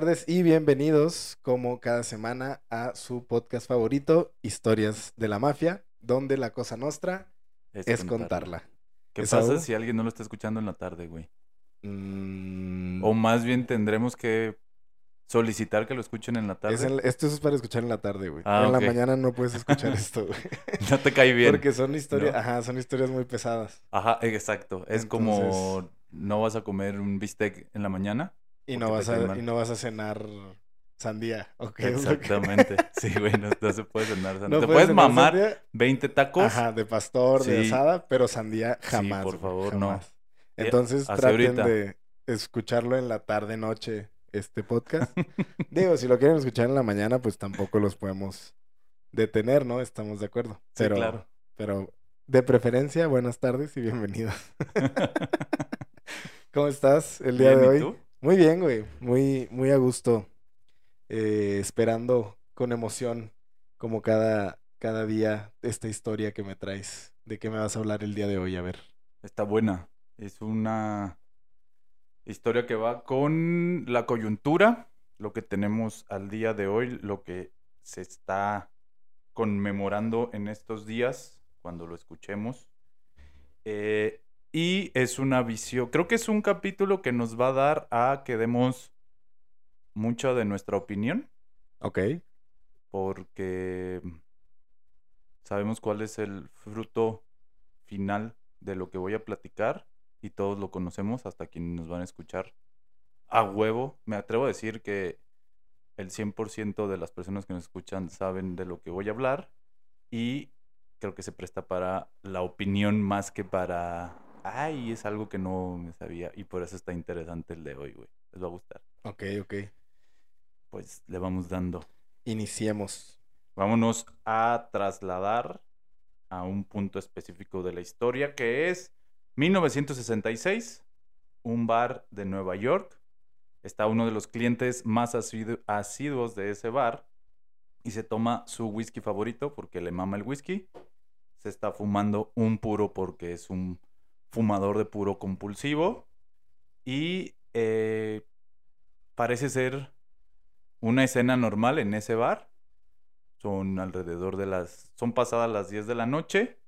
tardes y bienvenidos, como cada semana, a su podcast favorito, Historias de la Mafia, donde la cosa nostra es, contarla. ¿Qué pasa si alguien no lo está escuchando en la tarde, güey? Mm, O más bien tendremos que solicitar que lo escuchen en la tarde. es en- esto es para escuchar en la tarde, güey. Ah, en la mañana no puedes escuchar esto, güey. No te cae bien. Porque son historias, ¿no? ajá, son historias muy pesadas. Ajá, exacto. Es como no vas a comer un bistec en la mañana. Y no, vas a, y no vas a cenar sandía. ¿o qué es lo que- Exactamente. Sí, güey, no, no se puede cenar. sandía. No te puedes mamar sandía, 20 tacos. Ajá, de pastor, de Sí. asada, pero sandía Sí, jamás. por favor, no. jamás. Eh, Entonces así traten ahorita. de escucharlo en la tarde, noche, este podcast. Digo, si lo quieren escuchar en la mañana, pues tampoco los podemos detener, ¿no? Estamos de acuerdo. Sí, Pero, claro. pero de preferencia, buenas tardes y bienvenidos. ¿Cómo estás el día Bien, de ¿y hoy? tú? Muy bien, güey. Muy, muy a gusto. Eh, esperando con emoción, como cada, cada día, esta historia que me traes. ¿De qué me vas a hablar el día de hoy? A ver. Está buena. Es una historia que va con la coyuntura, lo que tenemos al día de hoy, lo que se está conmemorando en estos días, cuando lo escuchemos. Eh, y es una visión, creo que es un capítulo que nos va a dar a que demos mucha de nuestra opinión, Ok. porque sabemos cuál es el fruto final de lo que voy a platicar y todos lo conocemos hasta quienes nos van a escuchar a huevo. Me atrevo a decir que el 100% de las personas que nos escuchan saben de lo que voy a hablar y creo que se presta para la opinión más que para, ay, es algo que no me sabía y por eso está interesante el de hoy, güey. Les va a gustar. Ok, ok. Pues le vamos dando. Iniciemos. Vámonos a trasladar a un punto específico de la historia que es 1966, un bar de Nueva York. Está uno de los clientes más asidu- asiduos de ese bar y se toma su whisky favorito porque le mama el whisky. Se está fumando un puro porque es un fumador de puro compulsivo y eh, parece ser una escena normal en ese bar. Son alrededor de las... Son pasadas las 10 de la noche.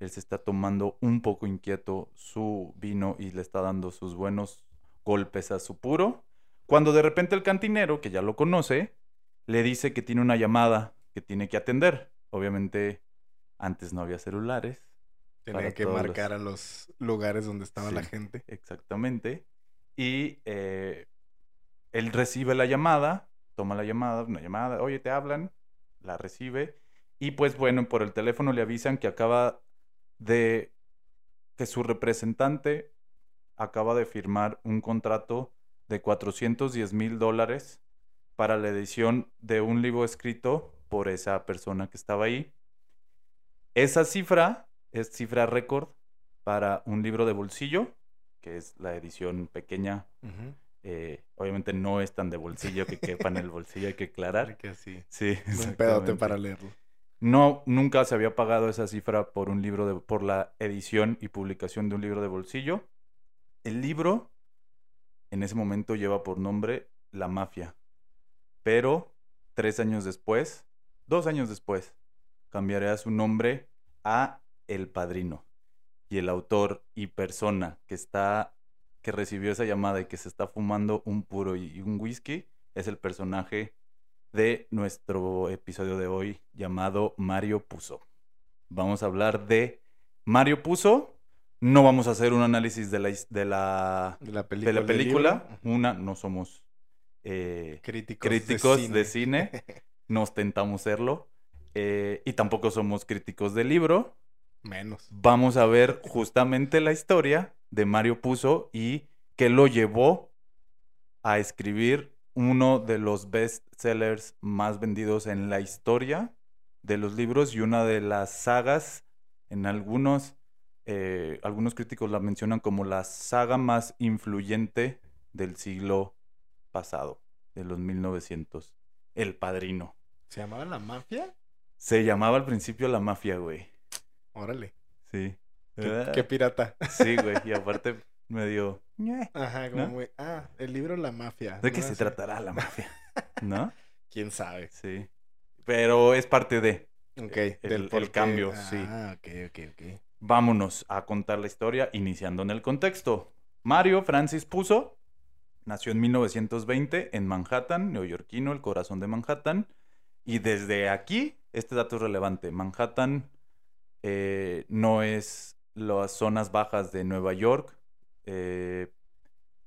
Él se está tomando un poco inquieto su vino y le está dando sus buenos golpes a su puro. Cuando de repente el cantinero, que ya lo conoce, le dice que tiene una llamada que tiene que atender. Obviamente, antes no había celulares. Tenía que los- marcar a los lugares donde estaba la gente. Exactamente. Y eh, él recibe la llamada, toma la llamada, una llamada, oye, te hablan, la recibe. Y pues bueno, por el teléfono le avisan que acaba de, que su representante acaba de firmar un contrato de 410 mil dólares para la edición de un libro escrito por esa persona que estaba ahí. Esa cifra es cifra récord para un libro de bolsillo, que es la edición pequeña. Eh, obviamente no es tan de bolsillo que quepa en el bolsillo, hay que aclarar. Porque así. Sí, Un pedote para leerlo. No, nunca se había pagado esa cifra por un libro de, por la edición y publicación de un libro de bolsillo. El libro en ese momento lleva por nombre La Mafia. Pero tres años después, dos años después, cambiará su nombre a El Padrino. Y el autor y persona que está, que recibió esa llamada y que se está fumando un puro y un whisky, es el personaje de nuestro episodio de hoy llamado Mario Puzo. Vamos a hablar de Mario Puzo. No vamos a hacer un análisis de la, de la, De la de película. la. Una, no somos eh, Críticos, críticos de cine. nos tentamos serlo. eh, y tampoco somos críticos del libro. Menos. Vamos a ver justamente la historia de Mario Puzo y que lo llevó a escribir uno de los best sellers más vendidos en la historia de los libros y una de las sagas en algunos eh, algunos críticos la mencionan como la saga más influyente del siglo pasado, de los 1900. El Padrino. ¿Se llamaba La Mafia? Se llamaba al principio La Mafia, güey. Órale. Sí. Qué, Ah, qué pirata. Sí, güey. Y aparte, medio... Ajá, como ¿No? muy. Ah, el libro La Mafia. ¿De qué se tratará la mafia? ¿No? Quién sabe. Sí. Pero es parte de... Ok, El- del el cambio, sí. Ah, ok, ok, ok. Vámonos a contar la historia iniciando en el contexto. Mario Francis Puzo nació en 1920 en Manhattan, neoyorquino, el corazón de Manhattan. Y desde aquí, este dato es relevante. Manhattan eh, no es las zonas bajas de Nueva York. Eh,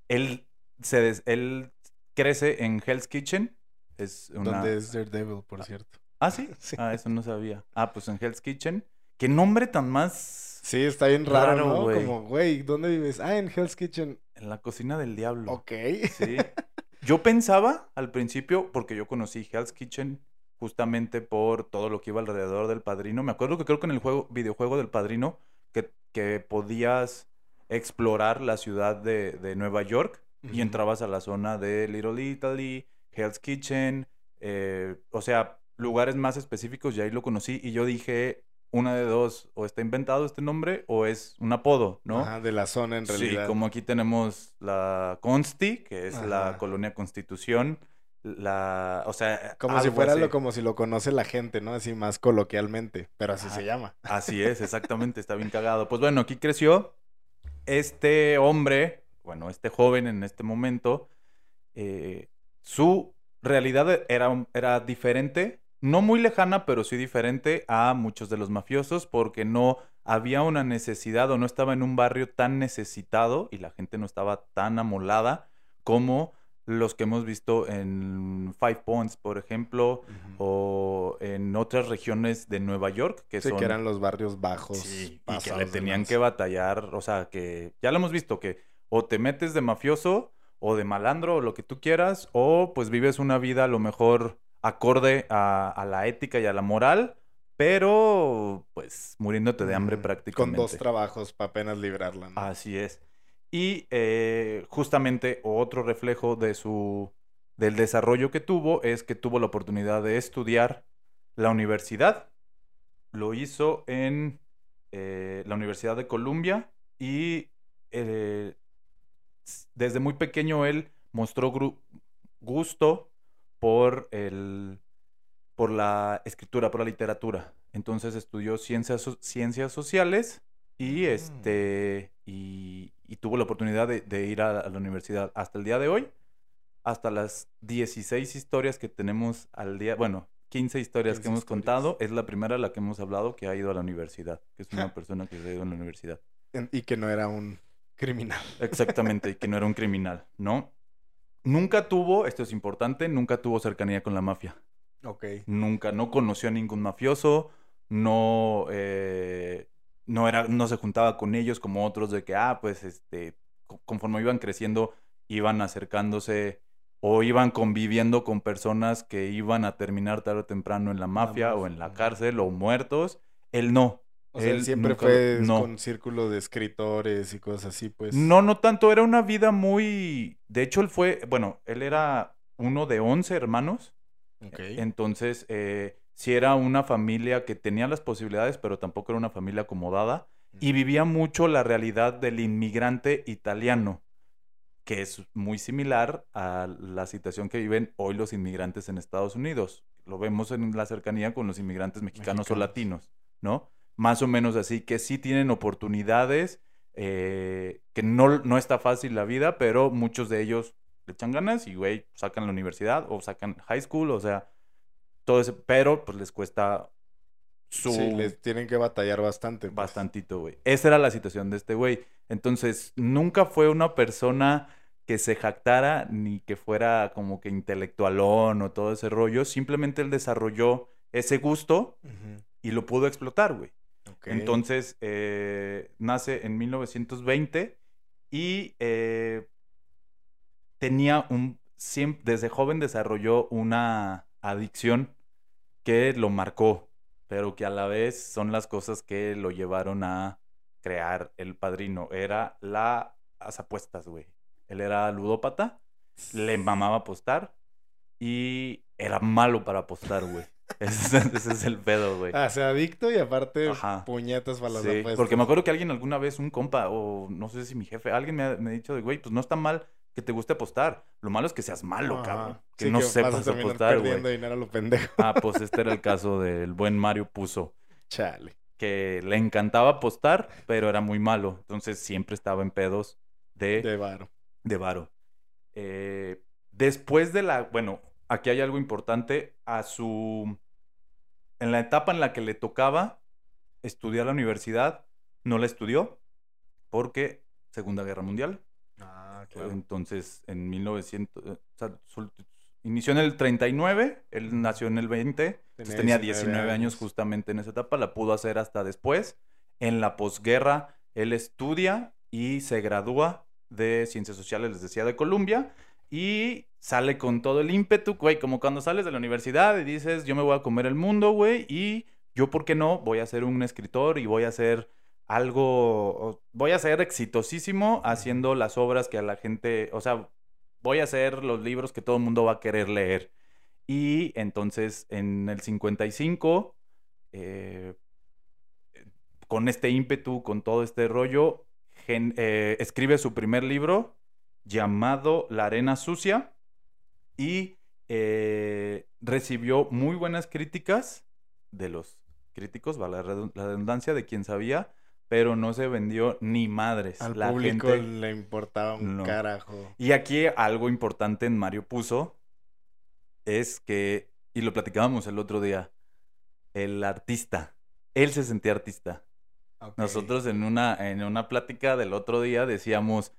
él, se des- él crece en Hell's Kitchen. Es una... Donde es Daredevil, por cierto. Ah, ¿sí? Sí. Ah, eso no sabía. Ah, pues en Hell's Kitchen. ¿Qué nombre tan más Sí, está bien raro, Raro, ¿no? güey. Como, güey, ¿dónde vives? Ah, en Hell's Kitchen. En la cocina del diablo. Ok. Sí. Yo pensaba al principio, porque yo conocí Hell's Kitchen justamente por todo lo que iba alrededor del padrino. Me acuerdo que creo que en el juego, videojuego del padrino, que, que podías explorar la ciudad de, de Nueva York y entrabas a la zona de Little Italy, Hell's Kitchen, eh, o sea, lugares más específicos, y ahí lo conocí. Y yo dije, una de dos, o está inventado este nombre o es un apodo, ¿no? Ajá, de la zona en realidad. Sí, como aquí tenemos la Consti, que es la colonia Constitución, la, o sea, Como si fuera así. lo como si lo conoce la gente, ¿no? Así más coloquialmente, pero así se llama. Así es, exactamente, está bien cagado. Pues bueno, aquí creció este hombre, bueno, este joven en este momento, eh, su realidad era, era diferente, no muy lejana, pero sí diferente a muchos de los mafiosos, porque no había una necesidad o no estaba en un barrio tan necesitado y la gente no estaba tan amolada como los que hemos visto en Five Points, por ejemplo, o en otras regiones de Nueva York, que Sí, son que eran los barrios bajos. Sí, y que le tenían que batallar, o sea, que ya lo hemos visto, que o te metes de mafioso o de malandro o lo que tú quieras, o pues vives una vida a lo mejor acorde a, a la ética y a la moral, pero pues muriéndote de hambre prácticamente. Con dos trabajos para apenas librarla, ¿no? Así es. Y eh, justamente otro reflejo de su del desarrollo que tuvo es que tuvo la oportunidad de estudiar la universidad. Lo hizo en eh, la Universidad de Columbia y eh, desde muy pequeño él mostró gusto por el por la escritura, por la literatura. Entonces estudió ciencias, ciencias sociales y Mm. Y, y tuvo la oportunidad de, de ir a, a la universidad hasta el día de hoy, hasta las 16 historias que tenemos al día, bueno, 15 historias 15 que hemos historias. contado, es la primera a la que hemos hablado que ha ido a la universidad, que es una persona que se ha ido a la universidad. Y que no era un criminal. Exactamente, y que no era un criminal, ¿no? Nunca tuvo, esto es importante, nunca tuvo cercanía con la mafia. Ok. Nunca, no conoció a ningún mafioso, no, eh, no, era, no se juntaba con ellos como otros de que, ah, pues, este, co- conforme iban creciendo, iban acercándose o iban conviviendo con personas que iban a terminar tarde o temprano en la mafia o en la cárcel o muertos. Él no. O sea, él Él siempre nunca- fue no. con círculo de escritores y cosas así, pues. No, no tanto, era una vida muy... De hecho, él fue, bueno, él era uno de 11 hermanos. Ok. Entonces, eh, sí era una familia que tenía las posibilidades, pero tampoco era una familia acomodada. Y vivía mucho la realidad del inmigrante italiano, que es muy similar a la situación que viven hoy los inmigrantes en Estados Unidos. Lo vemos en la cercanía con los inmigrantes mexicanos, o latinos, ¿no? Más o menos así, que sí tienen oportunidades, eh, que no, no está fácil la vida, pero muchos de ellos le echan ganas y, güey, sacan la universidad o sacan high school, o sea, todo ese, pero pues les cuesta su... Sí, les tienen que batallar bastante. pues. Bastantito, güey. Esa era la situación de este güey. Entonces, nunca fue una persona que se jactara ni que fuera como que intelectualón o todo ese rollo. Simplemente él desarrolló ese gusto y lo pudo explotar, güey. Entonces, eh, nace en 1920 y eh, tenía un... desde joven desarrolló una adicción que lo marcó, pero que a la vez son las cosas que lo llevaron a crear el padrino. Era la, las apuestas, güey. Él era ludópata, le mamaba apostar y era malo para apostar, güey. Ese, es- ese es el pedo, güey. Ah, sea adicto y aparte Ajá. puñetas para las Sí, apuestas. porque me acuerdo que alguien alguna vez, un compa, o no sé si mi jefe, alguien me ha, me ha dicho de, güey, pues no está mal que te guste apostar. Lo malo es que seas malo, cabrón. Que Sí, no a sepas apostar, güey. perdiendo dinero a lo pendejo. Ah, pues este era el caso del buen Mario Puzo, Chale. que le encantaba apostar, pero era muy malo. Entonces siempre estaba en pedos de, De varo. de varo. Eh, después de la, bueno, aquí hay algo importante, a su, en la etapa en la que le tocaba estudiar la universidad, no la estudió porque Segunda Guerra Mundial. Ah, Entonces, en 1900, eh, o sea, sol- inició en el 39, él nació en el 20, entonces tenía 19 años justamente en esa etapa, la pudo hacer hasta después. En la posguerra, él estudia y se gradúa de Ciencias Sociales, les decía, de Columbia, y sale con todo el ímpetu, güey, como cuando sales de la universidad y dices, yo me voy a comer el mundo, güey, y yo, ¿por qué no? Voy a ser un escritor y voy a ser algo, voy a ser exitosísimo haciendo las obras que a la gente, o sea, voy a hacer los libros que todo el mundo va a querer leer. Y entonces en el 55, eh, con este ímpetu, con todo este rollo, gen- eh, escribe su primer libro llamado La Arena Sucia y eh, recibió muy buenas críticas de los críticos, va la redundancia, de quien sabía, pero no se vendió ni madres. Al La público gente- le importaba un No. carajo. y aquí algo importante en Mario Puzo es que, y lo platicábamos el otro día, el artista, él se sentía artista. Nosotros en una, en una plática del otro día decíamos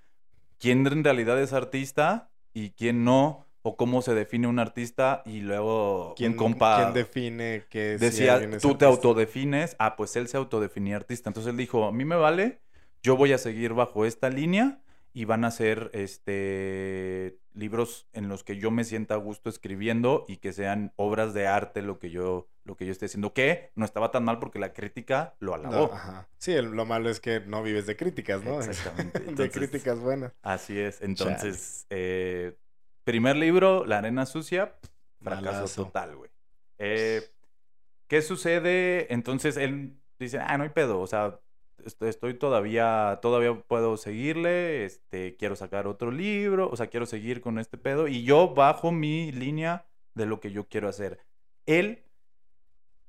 quién en realidad es artista y quién no, o cómo se define un artista, y luego ¿Quién, un compa quién define que si decía, es tú te artista? autodefines, ah, pues él se autodefinía artista. Entonces él dijo, a mí me vale, yo voy a seguir bajo esta línea y van a ser este libros en los que yo me sienta a gusto escribiendo y que sean obras de arte lo que yo lo que yo esté haciendo que no estaba tan mal porque la crítica lo No, alabó. ajá. Sí, el- lo malo es que no vives de críticas, ¿no? Exactamente. de críticas buenas. Así es. Entonces, eh, primer libro, La Arena Sucia, fracaso Malazo. total, güey. Eh, ¿Qué sucede? Entonces él dice, ah, no hay pedo, o sea, est- estoy todavía, todavía puedo seguirle, este, quiero sacar otro libro, o sea, quiero seguir con este pedo, y yo bajo mi línea de lo que yo quiero hacer. Él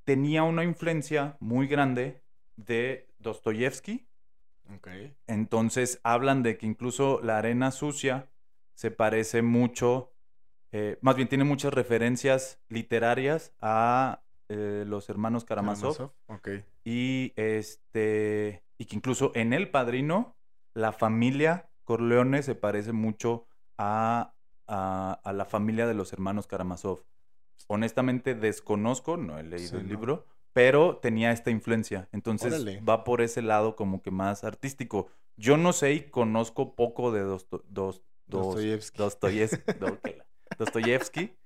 tenía una influencia muy grande de Dostoyevsky, Ok. entonces hablan de que incluso la arena sucia se parece mucho, eh, más bien tiene muchas referencias literarias a eh, los hermanos Karamazov. Y este. Y que incluso en El Padrino, la familia Corleone se parece mucho a, a, a la familia de los hermanos Karamazov. Honestamente desconozco, no he leído Sí, el no. libro, pero tenía esta influencia. Entonces Órale. va por ese lado como que más artístico. Yo no sé y conozco poco de Dosto- Dos- Dos- Dostoyevsky. Dostoyevsky. Dostoyevsky.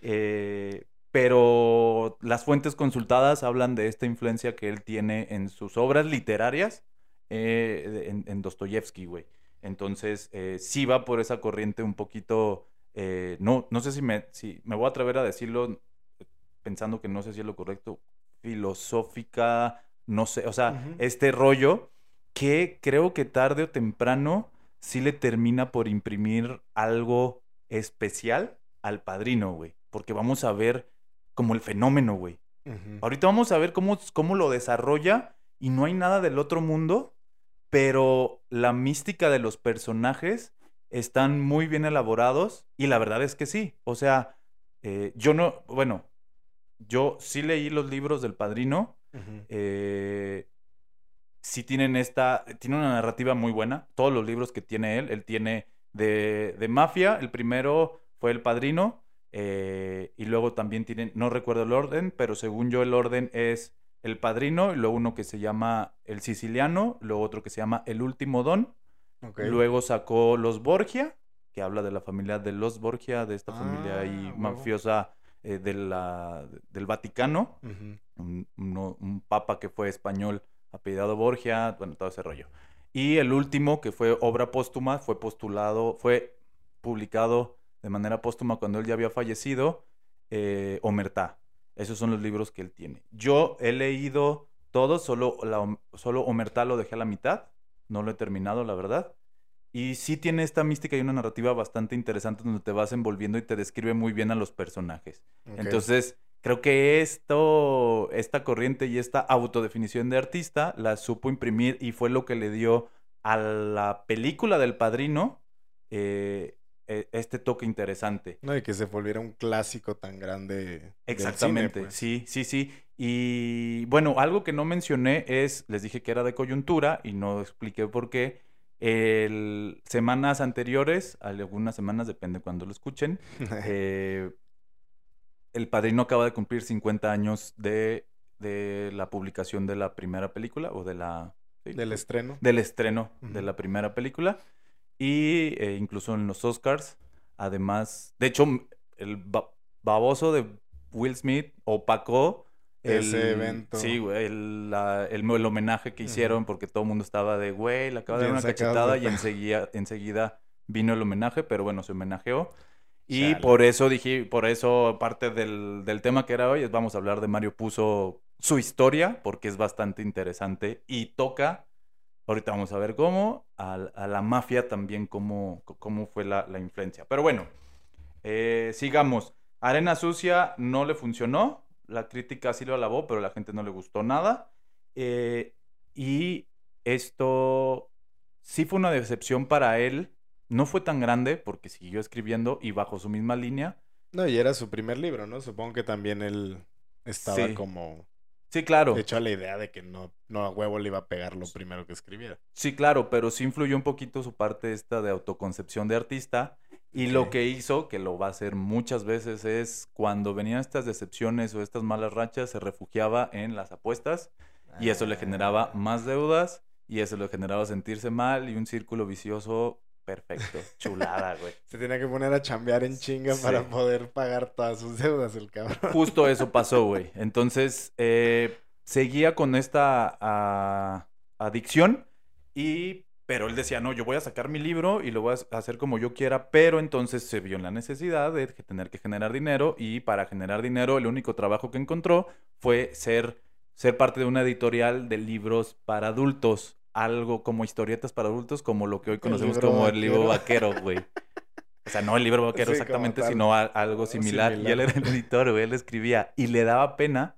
eh, pero las fuentes consultadas hablan de esta influencia que él tiene en sus obras literarias eh, en, en Dostoyevsky, güey. Entonces, eh, sí va por esa corriente un poquito. no, no sé si me, si me voy a atrever a decirlo pensando que no sé si es lo correcto. Filosófica, no sé. O sea, este rollo que creo que tarde o temprano sí le termina por imprimir algo especial al padrino, güey. Porque vamos a ver como el fenómeno, güey. Ahorita vamos a ver cómo, cómo lo desarrolla y no hay nada del otro mundo, pero la mística de los personajes están muy bien elaborados y la verdad es que sí. O sea, eh, yo no, bueno, yo sí leí los libros del padrino. Eh, sí tienen esta, tiene una narrativa muy buena. Todos los libros que tiene él, él tiene de, de mafia, el primero fue El Padrino, eh, y luego también tienen, no recuerdo el orden, pero según yo el orden es El Padrino, y luego uno que se llama El Siciliano, luego otro que se llama El Último Don, luego sacó Los Borgia, que habla de la familia de los Borgia, de esta familia Ah, ahí mafiosa eh, de la, del Vaticano. Ujú. un, uno- un papa que fue español apellidado Borgia, bueno, todo ese rollo. Y el último, que fue obra póstuma, fue postulado, fue publicado de manera póstuma cuando él ya había fallecido, eh, Omertá. Esos son los libros que él tiene. Yo he leído todos, solo, la, solo lo dejé a la mitad. No lo he terminado, la verdad. Y sí tiene esta mística y una narrativa bastante interesante donde te vas envolviendo y te describe muy bien a los personajes. Entonces, creo que esto, esta corriente y esta autodefinición de artista la supo imprimir y fue lo que le dio a la película del padrino eh, e- este toque interesante. No, y que se volviera un clásico tan grande. del cine, Exactamente, pues. sí, sí, sí. Y bueno, algo que no mencioné es, les dije que era de coyuntura y no expliqué por qué. El, semanas anteriores, algunas semanas, depende cuando lo escuchen, eh, El Padrino acaba de cumplir 50 años de, de la publicación de la primera película o de la... sí, Del estreno. del estreno de la primera película y eh, incluso en los Oscars. Además, de hecho, el ba- baboso de Will Smith opacó el, Ese evento. Sí, güey, el, la- el, el homenaje que hicieron porque todo el mundo estaba de, güey, le acaba de dar una cachetada de y enseguida, enseguida vino el homenaje, pero bueno, se homenajeó. Y Chale. por eso dije, por eso parte del, del tema que era hoy es vamos a hablar de Mario Puzo, su historia, porque es bastante interesante y toca, ahorita vamos a ver cómo, a, a la mafia también, cómo, cómo fue la, la influencia. Pero bueno, eh, sigamos. Arena Sucia no le funcionó, la crítica sí lo alabó, pero la gente no le gustó nada. Eh, y esto sí fue una decepción para él. No fue tan grande porque siguió escribiendo y bajo su misma línea. No, y era su primer libro, ¿no? Supongo que también él estaba Sí. como Sí, claro. hecho a la idea de que no, no a huevo le iba a pegar lo primero que escribiera. Sí, claro, pero sí influyó un poquito su parte esta de autoconcepción de artista. Y lo que hizo, que lo va a hacer muchas veces, es cuando venían estas decepciones o estas malas rachas, se refugiaba en las apuestas y eso le generaba Ah. más deudas y eso le generaba sentirse mal y un círculo vicioso perfecto. Chulada, güey. Se tenía que poner a chambear en chinga para poder pagar todas sus deudas, el cabrón. Justo eso pasó, güey. Entonces, eh, seguía con esta ah, adicción y... Pero él decía, no, yo voy a sacar mi libro y lo voy a hacer como yo quiera, pero entonces se vio en la necesidad de tener que generar dinero y para generar dinero el único trabajo que encontró fue ser, ser parte de una editorial de libros para adultos, algo como historietas para adultos, como lo que hoy conocemos como el libro vaquero. güey. O sea, no el libro vaquero Sí, exactamente, sino a- algo similar. Y él era el editor, güey, él escribía y le daba pena.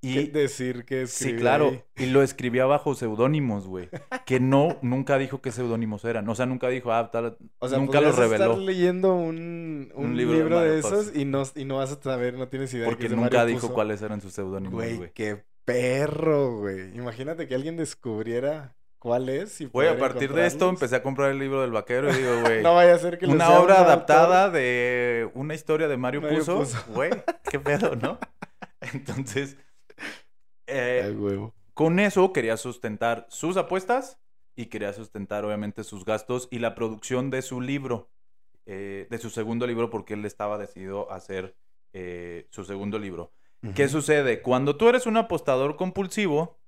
¿Qué Y decir que sí, escribía claro, ahí? y lo escribía bajo seudónimos, güey. Que no, nunca dijo qué seudónimos eran. O sea, nunca dijo, ah, tal, O sea, nunca podrías reveló. estar leyendo un, un Un libro, libro de esos y no, y no vas a saber, no tienes idea. de que Porque de nunca dijo cuáles eran sus seudónimos, Güey, güey. qué perro, güey. Imagínate que alguien descubriera cuál es y Güey, a partir de esto empecé a comprar el libro del vaquero y digo, güey. No vaya a ser que una sea obra un autor. adaptada de una historia de Mario, Mario Puzo. Puzo. Güey, qué pedo, ¿no? Entonces, eh, Ay, huevo. con eso quería sustentar sus apuestas y quería sustentar obviamente sus gastos y la producción de su libro, eh, de su segundo libro, porque él estaba decidido a hacer eh, su segundo libro. ¿Qué sucede? Cuando tú eres un apostador compulsivo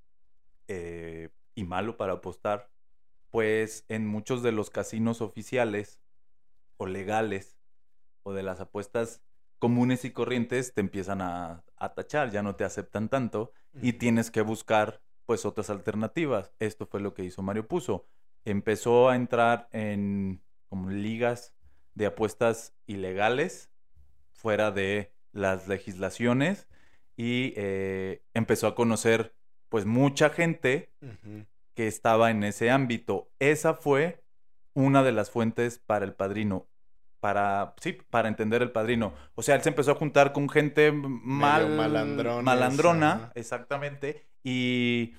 eh, y malo para apostar, pues en muchos de los casinos oficiales o legales o de las apuestas comunes y corrientes te empiezan a, a tachar, ya no te aceptan tanto y tienes que buscar pues otras alternativas. Esto fue lo que hizo Mario Puzo. Empezó a entrar en como ligas de apuestas ilegales fuera de las legislaciones y eh, empezó a conocer pues mucha gente que estaba en ese ámbito. Esa fue una de las fuentes para el padrino. Para, sí, para entender el padrino. O sea, él se empezó a juntar con gente mal, malandrona, ajá. exactamente. Y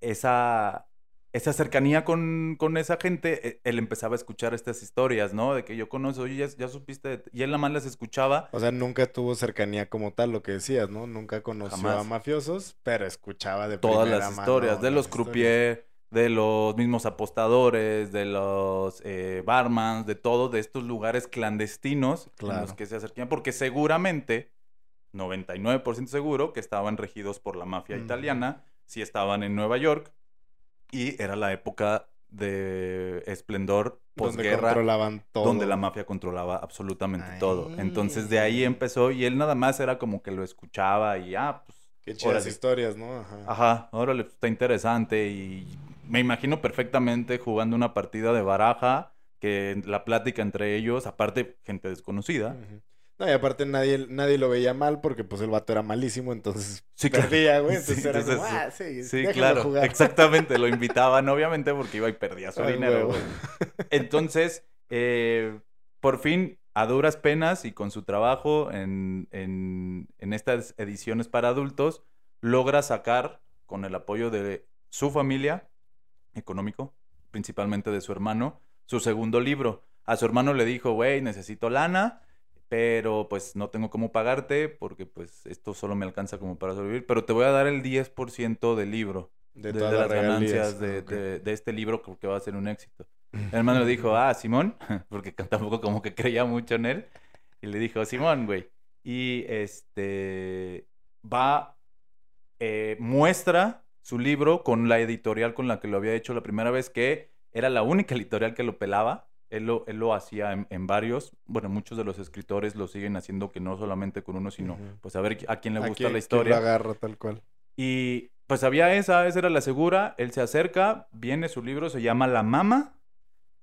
esa, esa cercanía con, con esa gente, eh, él empezaba a escuchar estas historias, ¿no? De que yo conozco, oye, ya, ya supiste, y él nada más las escuchaba. O sea, nunca tuvo cercanía como tal, lo que decías, ¿no? Nunca conoció Jamás. a mafiosos, pero escuchaba de todas primera las mano historias, de los croupiers, de los mismos apostadores, de los eh, barmans, de todos, de estos lugares clandestinos en los Claro. que se acercaban, porque seguramente, 99% seguro, que estaban regidos por la mafia italiana, si estaban en Nueva York, y era la época de esplendor Donde posguerra todo. donde la mafia controlaba absolutamente todo. Entonces de ahí empezó y él nada más era como que lo escuchaba y ah, pues Qué chidas órale. historias, ¿no? Ajá. Ajá, órale, pues, está interesante y me imagino perfectamente jugando una partida de baraja, que la plática entre ellos, aparte gente desconocida. Ujú. No, y aparte nadie, nadie lo veía mal porque pues el vato era malísimo, entonces Sí, perdía, güey. Sí, Entonces era como, ah, sí, Sí, déjalo claro, jugar. exactamente, lo invitaban obviamente porque iba y perdía su Ay, dinero. güey. Entonces, eh, por fin, a duras penas y con su trabajo en, en- en estas ediciones para adultos, logra sacar, con el apoyo de su familia, económico, principalmente de su hermano, su segundo libro. A su hermano le dijo, güey, necesito lana, pero pues no tengo cómo pagarte porque pues esto solo me alcanza como para sobrevivir, pero te voy a dar el 10% del libro De, de, las ganancias Ah, de- de este libro porque va a ser un éxito. El hermano le dijo, ah, Simón, porque tampoco como que creía mucho en él. Y le dijo, Simón, güey. Y este va, eh, muestra su libro con la editorial con la que lo había hecho la primera vez, que era la única editorial que lo pelaba. Él lo, él lo hacía en, en varios. Bueno, muchos de los escritores lo siguen haciendo que no solamente con uno, sino pues a ver a quién le ¿A gusta quién- la quién historia. lo agarra tal cual. Y pues había esa, esa era la segura. Él se acerca, viene su libro, se llama La Mama.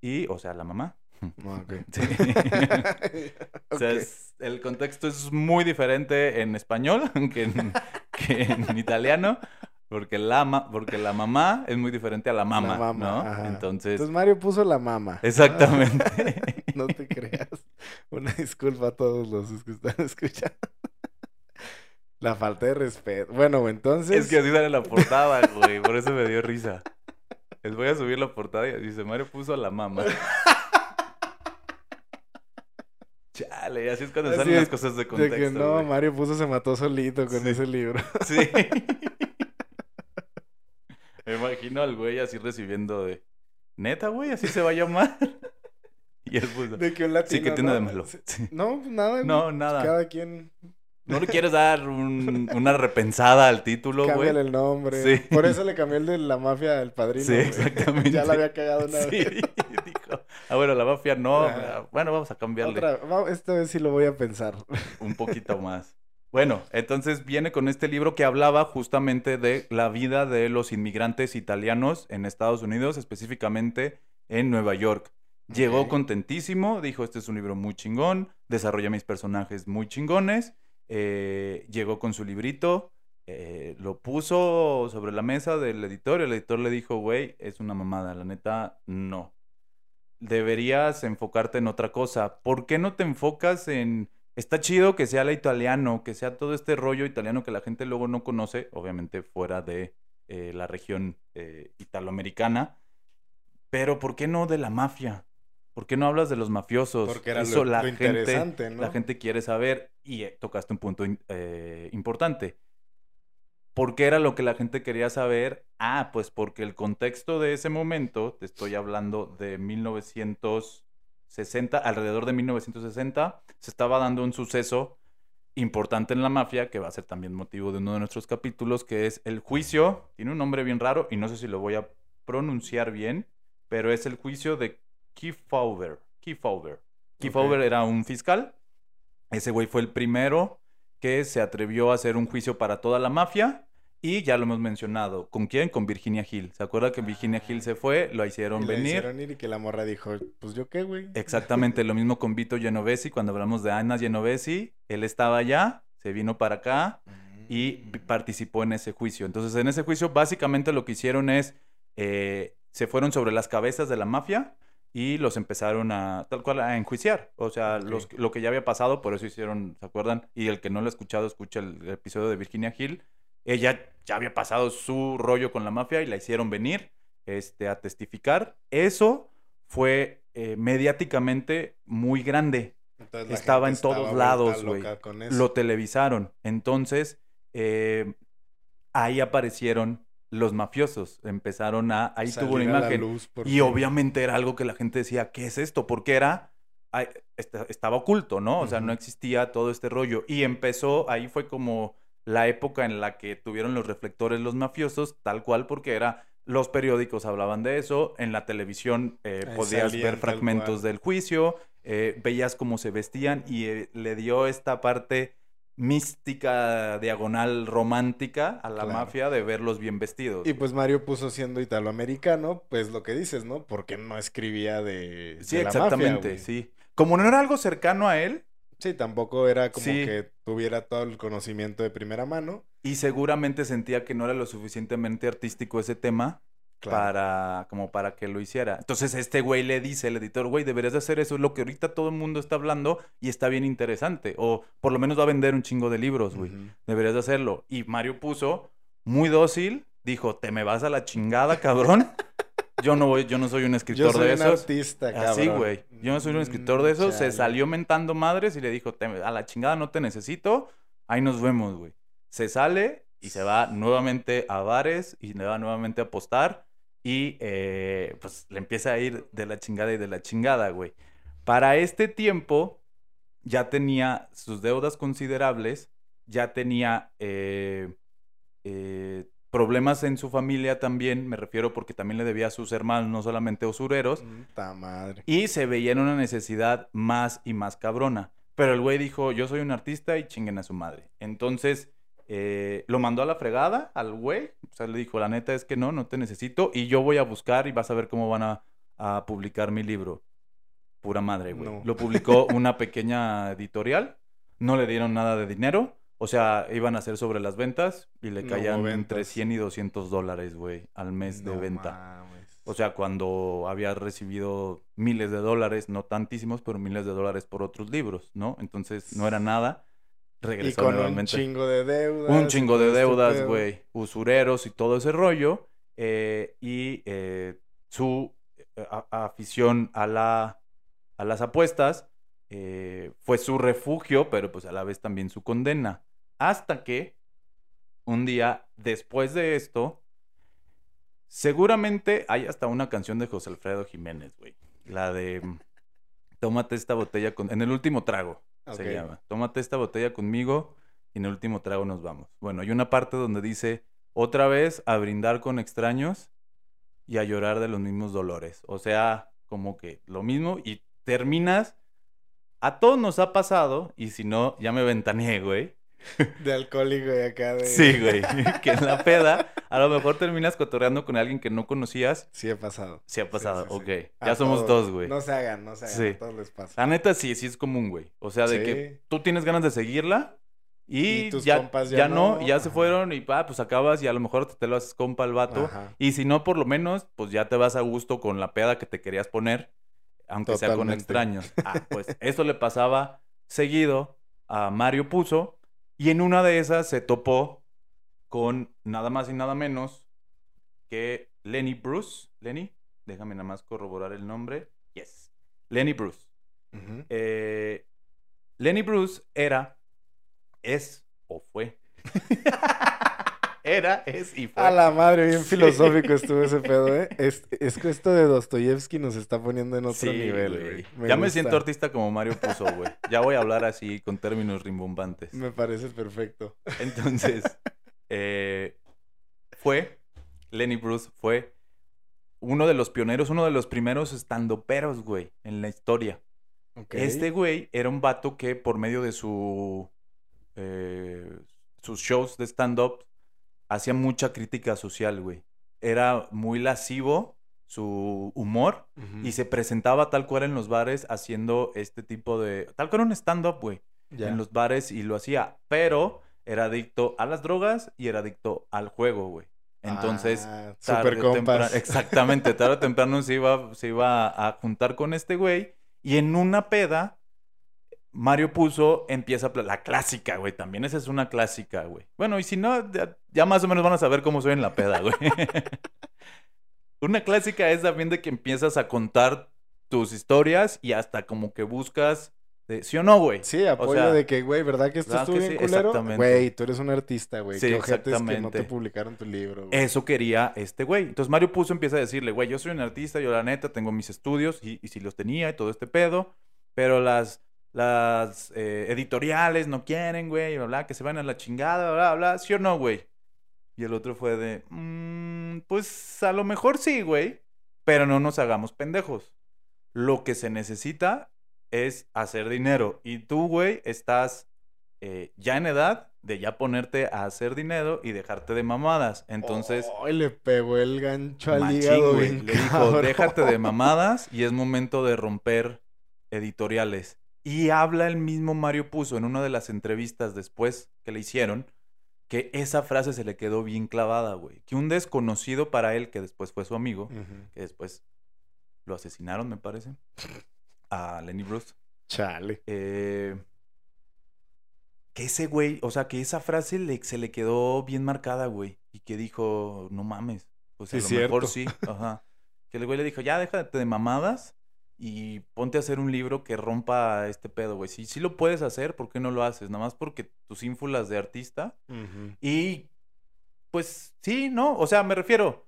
Y, o sea, la mamá. Ok. Sí. O sea, es- el contexto es muy diferente en español que en, que en italiano. Porque la, ma- porque la mamá es muy diferente a la mama, La mama, ¿no? ajá. Entonces, Entonces Mario puso la mama. exactamente. No te creas. Una disculpa a todos los que están escuchando. La falta de respeto. Bueno, entonces. es que así sale la portada, güey. Por eso me dio risa. Les voy a subir la portada y dice, Mario puso a la mamá. Chale, así es cuando Así salen es, las cosas de de contexto. que no, güey. Mario puso se mató solito con Sí. ese libro. Sí. Me imagino al güey así recibiendo de... Neta, güey, así se va a llamar. Y él puso... De que un latino. Sí, que tiene ¿no? de malo. Sí. No, nada. güey. No, nada. Cada quien ¿No le quieres dar un- una repensada al título, güey? cambia el nombre. Sí. Por eso le cambió el de la mafia al padrino. Sí, güey. exactamente. ya la había cagado una Sí, vez. dijo. Ah, bueno, la mafia no. Ajá. Bueno, vamos a cambiarle. Otra, esta vez sí lo voy a pensar. un poquito más. Bueno, entonces viene con este libro que hablaba justamente de la vida de los inmigrantes italianos en Estados Unidos, específicamente en Nueva York. Llegó contentísimo, dijo, este es un libro muy chingón, desarrolla mis personajes muy chingones, eh, llegó con su librito, eh, lo puso sobre la mesa del editor y el editor le dijo, güey, es una mamada, la neta, no. Deberías enfocarte en otra cosa. ¿Por qué no te enfocas en... Está chido que sea la italiano, que sea todo este rollo italiano que la gente luego no conoce, obviamente fuera de eh, la región eh, italoamericana, pero ¿por qué no de la mafia? ¿Por qué no hablas de los mafiosos? Porque era Eso lo, la lo gente, interesante, ¿no? la gente quiere saber y eh, tocaste un punto importante. ¿Por qué era lo que la gente quería saber? Ah, pues porque el contexto de ese momento, te estoy hablando de 1960, alrededor de 1960, se estaba dando un suceso importante en la mafia, que va a ser también motivo de uno de nuestros capítulos, que es el juicio. Tiene un nombre bien raro y no sé si lo voy a pronunciar bien, pero es el juicio de Kefauver. Kefauver. Kefauver Ok. era un fiscal. Ese güey fue el primero que se atrevió a hacer un juicio para toda la mafia. Y ya lo hemos mencionado. ¿Con quién? Con Virginia Hill. ¿Se acuerda que Virginia Hill se fue? Lo hicieron Y la venir. hicieron ir y que la morra dijo, pues yo qué, güey. Exactamente lo mismo con Vito Genovesi. Cuando hablamos de Ana Genovesi, él estaba allá, se vino para acá y Mm. participó en ese juicio. Entonces, en ese juicio, básicamente lo que hicieron es, eh, se fueron sobre las cabezas de la mafia y los empezaron a, tal cual, a enjuiciar. O sea, los- lo que ya había pasado, por eso hicieron, ¿se acuerdan? Y el que no lo ha escuchado, escucha el episodio de Virginia Hill. Ella ya había pasado su rollo con la mafia y la hicieron venir este, a testificar. Eso fue eh, mediáticamente muy grande Entonces, estaba en todos lados, güey. lo televisaron. Entonces, eh, ahí aparecieron los mafiosos. Empezaron a. Ahí tuvo una imagen. luz, Y fin. obviamente era algo que la gente decía, ¿qué es esto? Porque era. estaba oculto, ¿no? O sea, no existía todo este rollo. Y empezó, ahí fue como la época en la que tuvieron los reflectores los mafiosos, tal cual, porque era Los periódicos hablaban de eso, en la televisión eh, Ahí podías salían ver fragmentos del juicio, eh, veías cómo se vestían y eh, le dio esta parte mística, diagonal, romántica a la Claro. mafia de verlos bien vestidos. Y pues Mario puso siendo italoamericano, pues lo que dices, ¿no? Porque no escribía de, sí, de la mafia, exactamente, sí. Como no era algo cercano a él, Sí, tampoco era como Sí. que tuviera todo el conocimiento de primera mano. y seguramente sentía que no era lo suficientemente artístico ese tema Claro. para como para que lo hiciera. Entonces este güey le dice, el editor, güey, deberías de hacer eso, es lo que ahorita todo el mundo está hablando y está bien interesante. O por lo menos va a vender un chingo de libros, güey. Deberías de hacerlo. Y Mario puso, muy dócil, dijo, te me vas a la chingada, cabrón. Yo no voy, yo no soy un Yo escritor soy de un esos. artista, cabrón. Así, güey. Yo no soy un escritor de Mm, esos. Se salió mentando madres y le dijo, "Te- a la chingada no te necesito. Ahí nos vemos, güey. Se sale y se va nuevamente a bares y le va nuevamente a apostar. Y eh, pues le empieza a ir de la chingada y de la chingada, güey. Para este tiempo ya tenía sus deudas considerables, ya tenía eh, eh, problemas en su familia también, me refiero porque también le debía a sus hermanos, no solamente usureros, Puta madre. y se veía en una necesidad más y más cabrona. Pero el güey dijo, yo soy un artista y chinguen a su madre. Entonces, eh, lo mandó a la fregada al güey. O sea, le dijo, la neta es que no, no te necesito. Y yo voy a buscar y vas a ver cómo van a, a publicar mi libro. Pura madre, güey. No. Lo publicó una pequeña editorial. No le dieron nada de dinero. O sea, iban a hacer sobre las ventas y le caían entre ventas. 100 y 200 dólares, güey, al mes de venta. mames. O sea, cuando había recibido miles de dólares, no tantísimos, pero miles de dólares por otros libros, ¿no? Entonces no era nada. y Regresó con un nuevamente. chingo de deudas. Un y chingo de este deudas, güey. Usureros y todo ese rollo. eh, y eh, su eh, a- afición a, la, a las apuestas eh, fue su refugio, pero pues a la vez también su condena. Hasta que un día después de esto, seguramente hay hasta una canción de José Alfredo Jiménez, güey. La de mm, Tómate esta botella con... En el último trago se llama. Tómate esta botella conmigo y en el último trago nos vamos. Bueno, hay una parte donde dice, otra vez a brindar con extraños y a llorar de los mismos dolores. O sea, como que lo mismo y terminas... A todos nos ha pasado, y si no, ya me ventaneé, güey. De alcohólico y acá de. Sí, güey. que en la peda, a lo mejor terminas cotorreando con alguien que no conocías. Sí, ha pasado. Sí ha pasado, Sí, sí, sí. ok. A Ya somos todos. dos, güey. No se hagan, no se hagan. Sí. A todos les pasa. La neta sí, sí es común, güey. O sea, de que tú tienes ganas de seguirla y, Y tus ya, compas ya ya no, ya se fueron y ah, pues acabas y a lo mejor te, te lo haces compa al vato. Ajá. Y si no, por lo menos, pues ya te vas a gusto con la peda que te querías poner, aunque sea con extraños. Ah, pues eso le pasaba seguido a Mario Puzo y en una de esas se topó con nada más y nada menos que Lenny Bruce. Lenny, déjame nada más corroborar el nombre. Yes. Lenny Bruce. Eh, Lenny Bruce era, es o fue. era, es y fue. A la madre, bien Sí. filosófico estuvo ese pedo, ¿eh? Es, es que esto de Dostoyevsky nos está poniendo en otro Sí, nivel, güey. ya me siento artista como Mario Puzo, güey. Ya voy a hablar así con términos rimbombantes. Me parece perfecto. Entonces, eh, fue, Lenny Bruce fue uno de los pioneros, uno de los primeros estandoperos, güey, en la historia. Este güey era un vato que por medio de su eh, sus shows de stand-up hacía mucha crítica social, güey. Era muy lascivo su humor y se presentaba tal cual en los bares haciendo este tipo de... Tal cual un stand-up, güey. En los bares y lo hacía, pero era adicto a las drogas y era adicto al juego, güey. Entonces, Ah, tarde super temprano- exactamente, tarde o temprano se iba, se iba a juntar con este güey. Y en una peda, Mario puso, empieza la clásica, güey. También esa es una clásica, güey. Bueno, y si no, ya, ya más o menos van a saber cómo soy en la peda, güey. una clásica es también de que empiezas a contar tus historias y hasta como que buscas, de- ¿sí o no, güey? Sí, apoyo sea, de que, güey, ¿verdad que esto ¿verdad estuvo bien sí? culero? Exactamente. Güey, tú eres un artista, güey. Sí, Qué ojetes que no exactamente. te publicaron tu libro, güey. Eso quería este güey. Entonces Mario Puzo empieza a decirle, güey, yo soy un artista, yo la neta tengo mis estudios y, y si los tenía y todo este pedo, pero las, las eh, editoriales no quieren, güey, bla, bla, que se van a la chingada, bla, bla, bla, ¿sí o no, güey? Y el otro fue de, "Mm, "Mm, pues a lo mejor sí, güey, pero no nos hagamos pendejos. Lo que se necesita es hacer dinero. Y tú, güey, estás eh, ya en edad de ya ponerte a hacer dinero y dejarte de mamadas. Entonces, Ay, le pegó el gancho al machín, hígado, güey. Le dijo, déjate de mamadas y es momento de romper editoriales. Y habla el mismo Mario Puzo en una de las entrevistas después que le hicieron que esa frase se le quedó bien clavada, güey. Que un desconocido para él, que después fue su amigo, que después lo asesinaron, me parece, a Lenny Bruce. Chale. eh, que ese güey, o sea, que esa frase le- se le quedó bien marcada, güey. Y que dijo, no mames. Pues a Sí, lo mejor cierto. sí. Ajá. Que el güey le dijo, ya déjate de mamadas y ponte a hacer un libro que rompa este pedo, güey. Si sí lo puedes hacer, ¿por qué no lo haces? Nada más porque tus ínfulas de artista y pues sí, ¿no? O sea, me refiero.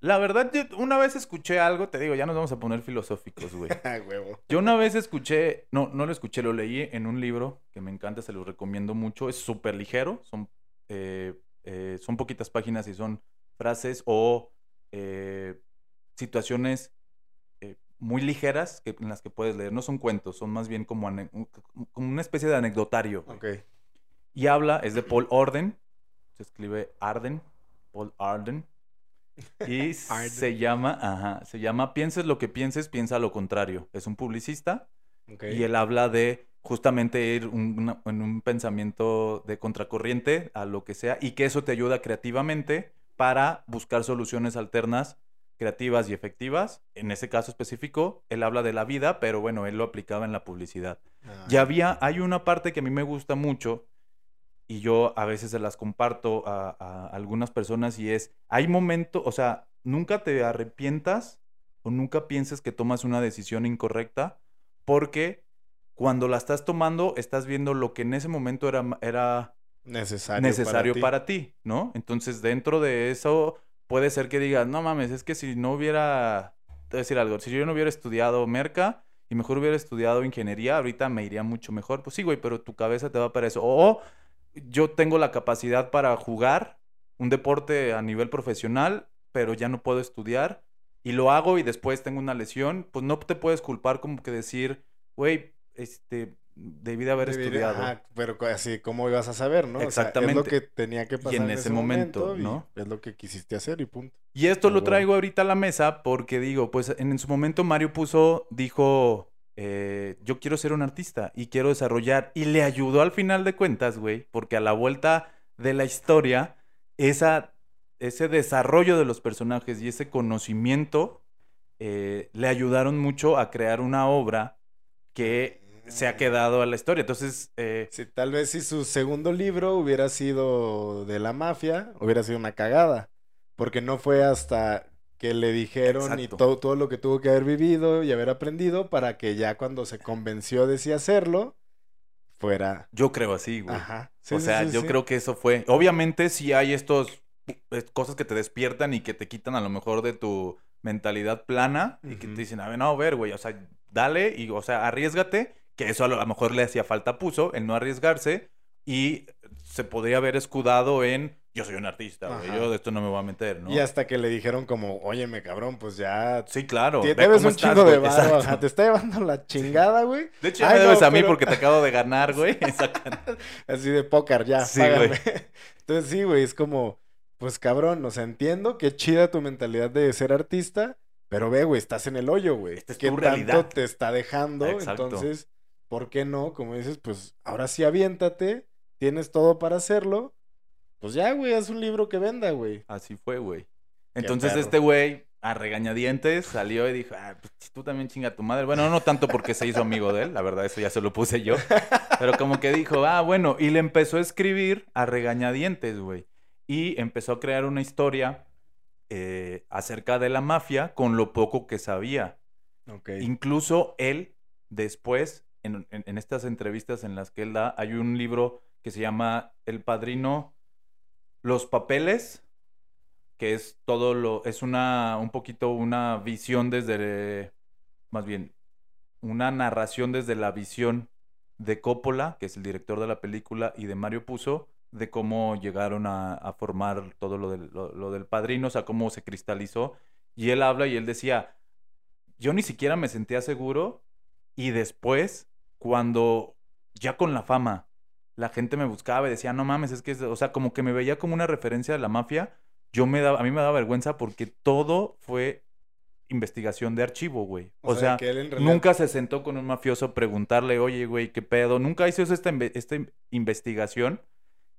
La verdad, yo una vez escuché algo, te digo, ya nos vamos a poner filosóficos, güey. Yo una vez escuché, no, no lo escuché, lo leí en un libro que me encanta, se lo recomiendo mucho. Es súper ligero, son, eh, eh, son poquitas páginas y son frases o eh, situaciones muy ligeras que, en las que puedes leer. No son cuentos, son más bien como, como una especie de anecdotario. güey. Ok. Y habla, es de Paul Orden. Se escribe Arden. Paul Arden. Y Arden. se llama, ajá, se llama Pienses lo que pienses, piensa lo contrario. Es un publicista ok. y él habla de justamente ir un- una- en un pensamiento de contracorriente a lo que sea y que eso te ayuda creativamente para buscar soluciones alternas, creativas y efectivas. En ese caso específico, él habla de la vida, pero bueno, él lo aplicaba en la publicidad. Ah, Y había, hay una parte que a mí me gusta mucho y yo a veces se las comparto a, a algunas personas y es, hay momentos, o sea, nunca te arrepientas o nunca pienses que tomas una decisión incorrecta porque cuando la estás tomando estás viendo lo que en ese momento era, era necesario, necesario ti. para ti, ¿no? Entonces dentro de eso puede ser que digas, no mames, es que si no hubiera, te voy a decir algo, si yo no hubiera estudiado merca y mejor hubiera estudiado ingeniería, ahorita me iría mucho mejor. Pues sí, güey, pero tu cabeza te va para eso. O yo tengo la capacidad para jugar un deporte a nivel profesional, pero ya no puedo estudiar y lo hago y después tengo una lesión, pues no te puedes culpar como que decir, güey, este, debí de haber estudiado. ajá, pero así, ¿cómo ibas a saber, no? O sea, es lo Exactamente. que tenía que pasar en ese momento, y ¿no? Es lo que quisiste hacer y punto. Y esto lo traigo ahorita a la mesa porque digo, pues en, en su momento Mario puso, dijo, eh, yo quiero ser un artista y quiero desarrollar. Y le ayudó al final de cuentas, güey, porque a la vuelta de la historia, esa, ese desarrollo de los personajes y ese conocimiento eh, le ayudaron mucho a crear una obra que se ha quedado a la historia. Entonces, eh, Sí, tal vez si su segundo libro hubiera sido de la mafia, hubiera sido una cagada. Porque no fue hasta que le dijeron y todo, todo lo que tuvo que haber vivido y haber aprendido para que ya cuando se convenció de sí hacerlo, fuera. yo creo así, güey. Ajá. Sí, o sí, sea, yo creo que eso fue. Obviamente, sí hay estos cosas que te despiertan y que te quitan a lo mejor de tu mentalidad plana y que te dicen, a ver, no, a ver, güey, o sea, dale y, o sea, arriesgate, que eso a lo, a lo mejor le hacía falta Puso, el no arriesgarse y se podría haber escudado en, yo soy un artista, güey, yo de esto no me voy a meter, ¿no? Y hasta que le dijeron como, óyeme, cabrón, pues ya... Sí, claro. Te debes un chingo de ajá, te está llevando la chingada, güey. De hecho, ya Ay, me debes no, a mí pero- porque te acabo de ganar, güey. Así de póker, ya, Sí, págame. güey. Entonces sí, güey, es como, pues cabrón, o sea, entiendo que chida tu mentalidad de ser artista, pero ve, güey, estás en el hoyo, güey. Esta es ¿Qué tu tanto realidad. te está dejando? Exacto. Entonces, ¿por qué no? Como dices, pues ahora sí aviéntate, tienes todo para hacerlo. Pues ya, güey, haz un libro que venda, güey. Así fue, güey. Entonces este güey, a regañadientes, salió y dijo, ah, pues tú también chinga a tu madre. Bueno, no tanto porque se hizo amigo de él, la verdad, eso ya se lo puse yo. Pero como que dijo, ah, bueno, y le empezó a escribir a regañadientes, güey. Y empezó a crear una historia eh, acerca de la mafia con lo poco que sabía. Ok. Incluso él, después, en, estas entrevistas en las que él da, hay un libro que se llama El Padrino, Los Papeles, que es todo lo, es una, un poquito una visión desde, más bien, una narración desde la visión de Coppola, que es el director de la película, y de Mario Puzo, de cómo llegaron a, formar todo lo del, lo del padrino, o sea, cómo se cristalizó. Y él habla y él decía, yo ni siquiera me sentía seguro y después, cuando ya con la fama, la gente me buscaba y decía, no mames, es que, es-", o sea, como que me veía como una referencia de la mafia, yo me daba, a mí me daba vergüenza porque todo fue investigación de archivo, güey. O, sea, realidad- nunca se sentó con un mafioso a preguntarle, oye, güey, ¿qué pedo? Nunca hizo esta, inve- esta in- investigación.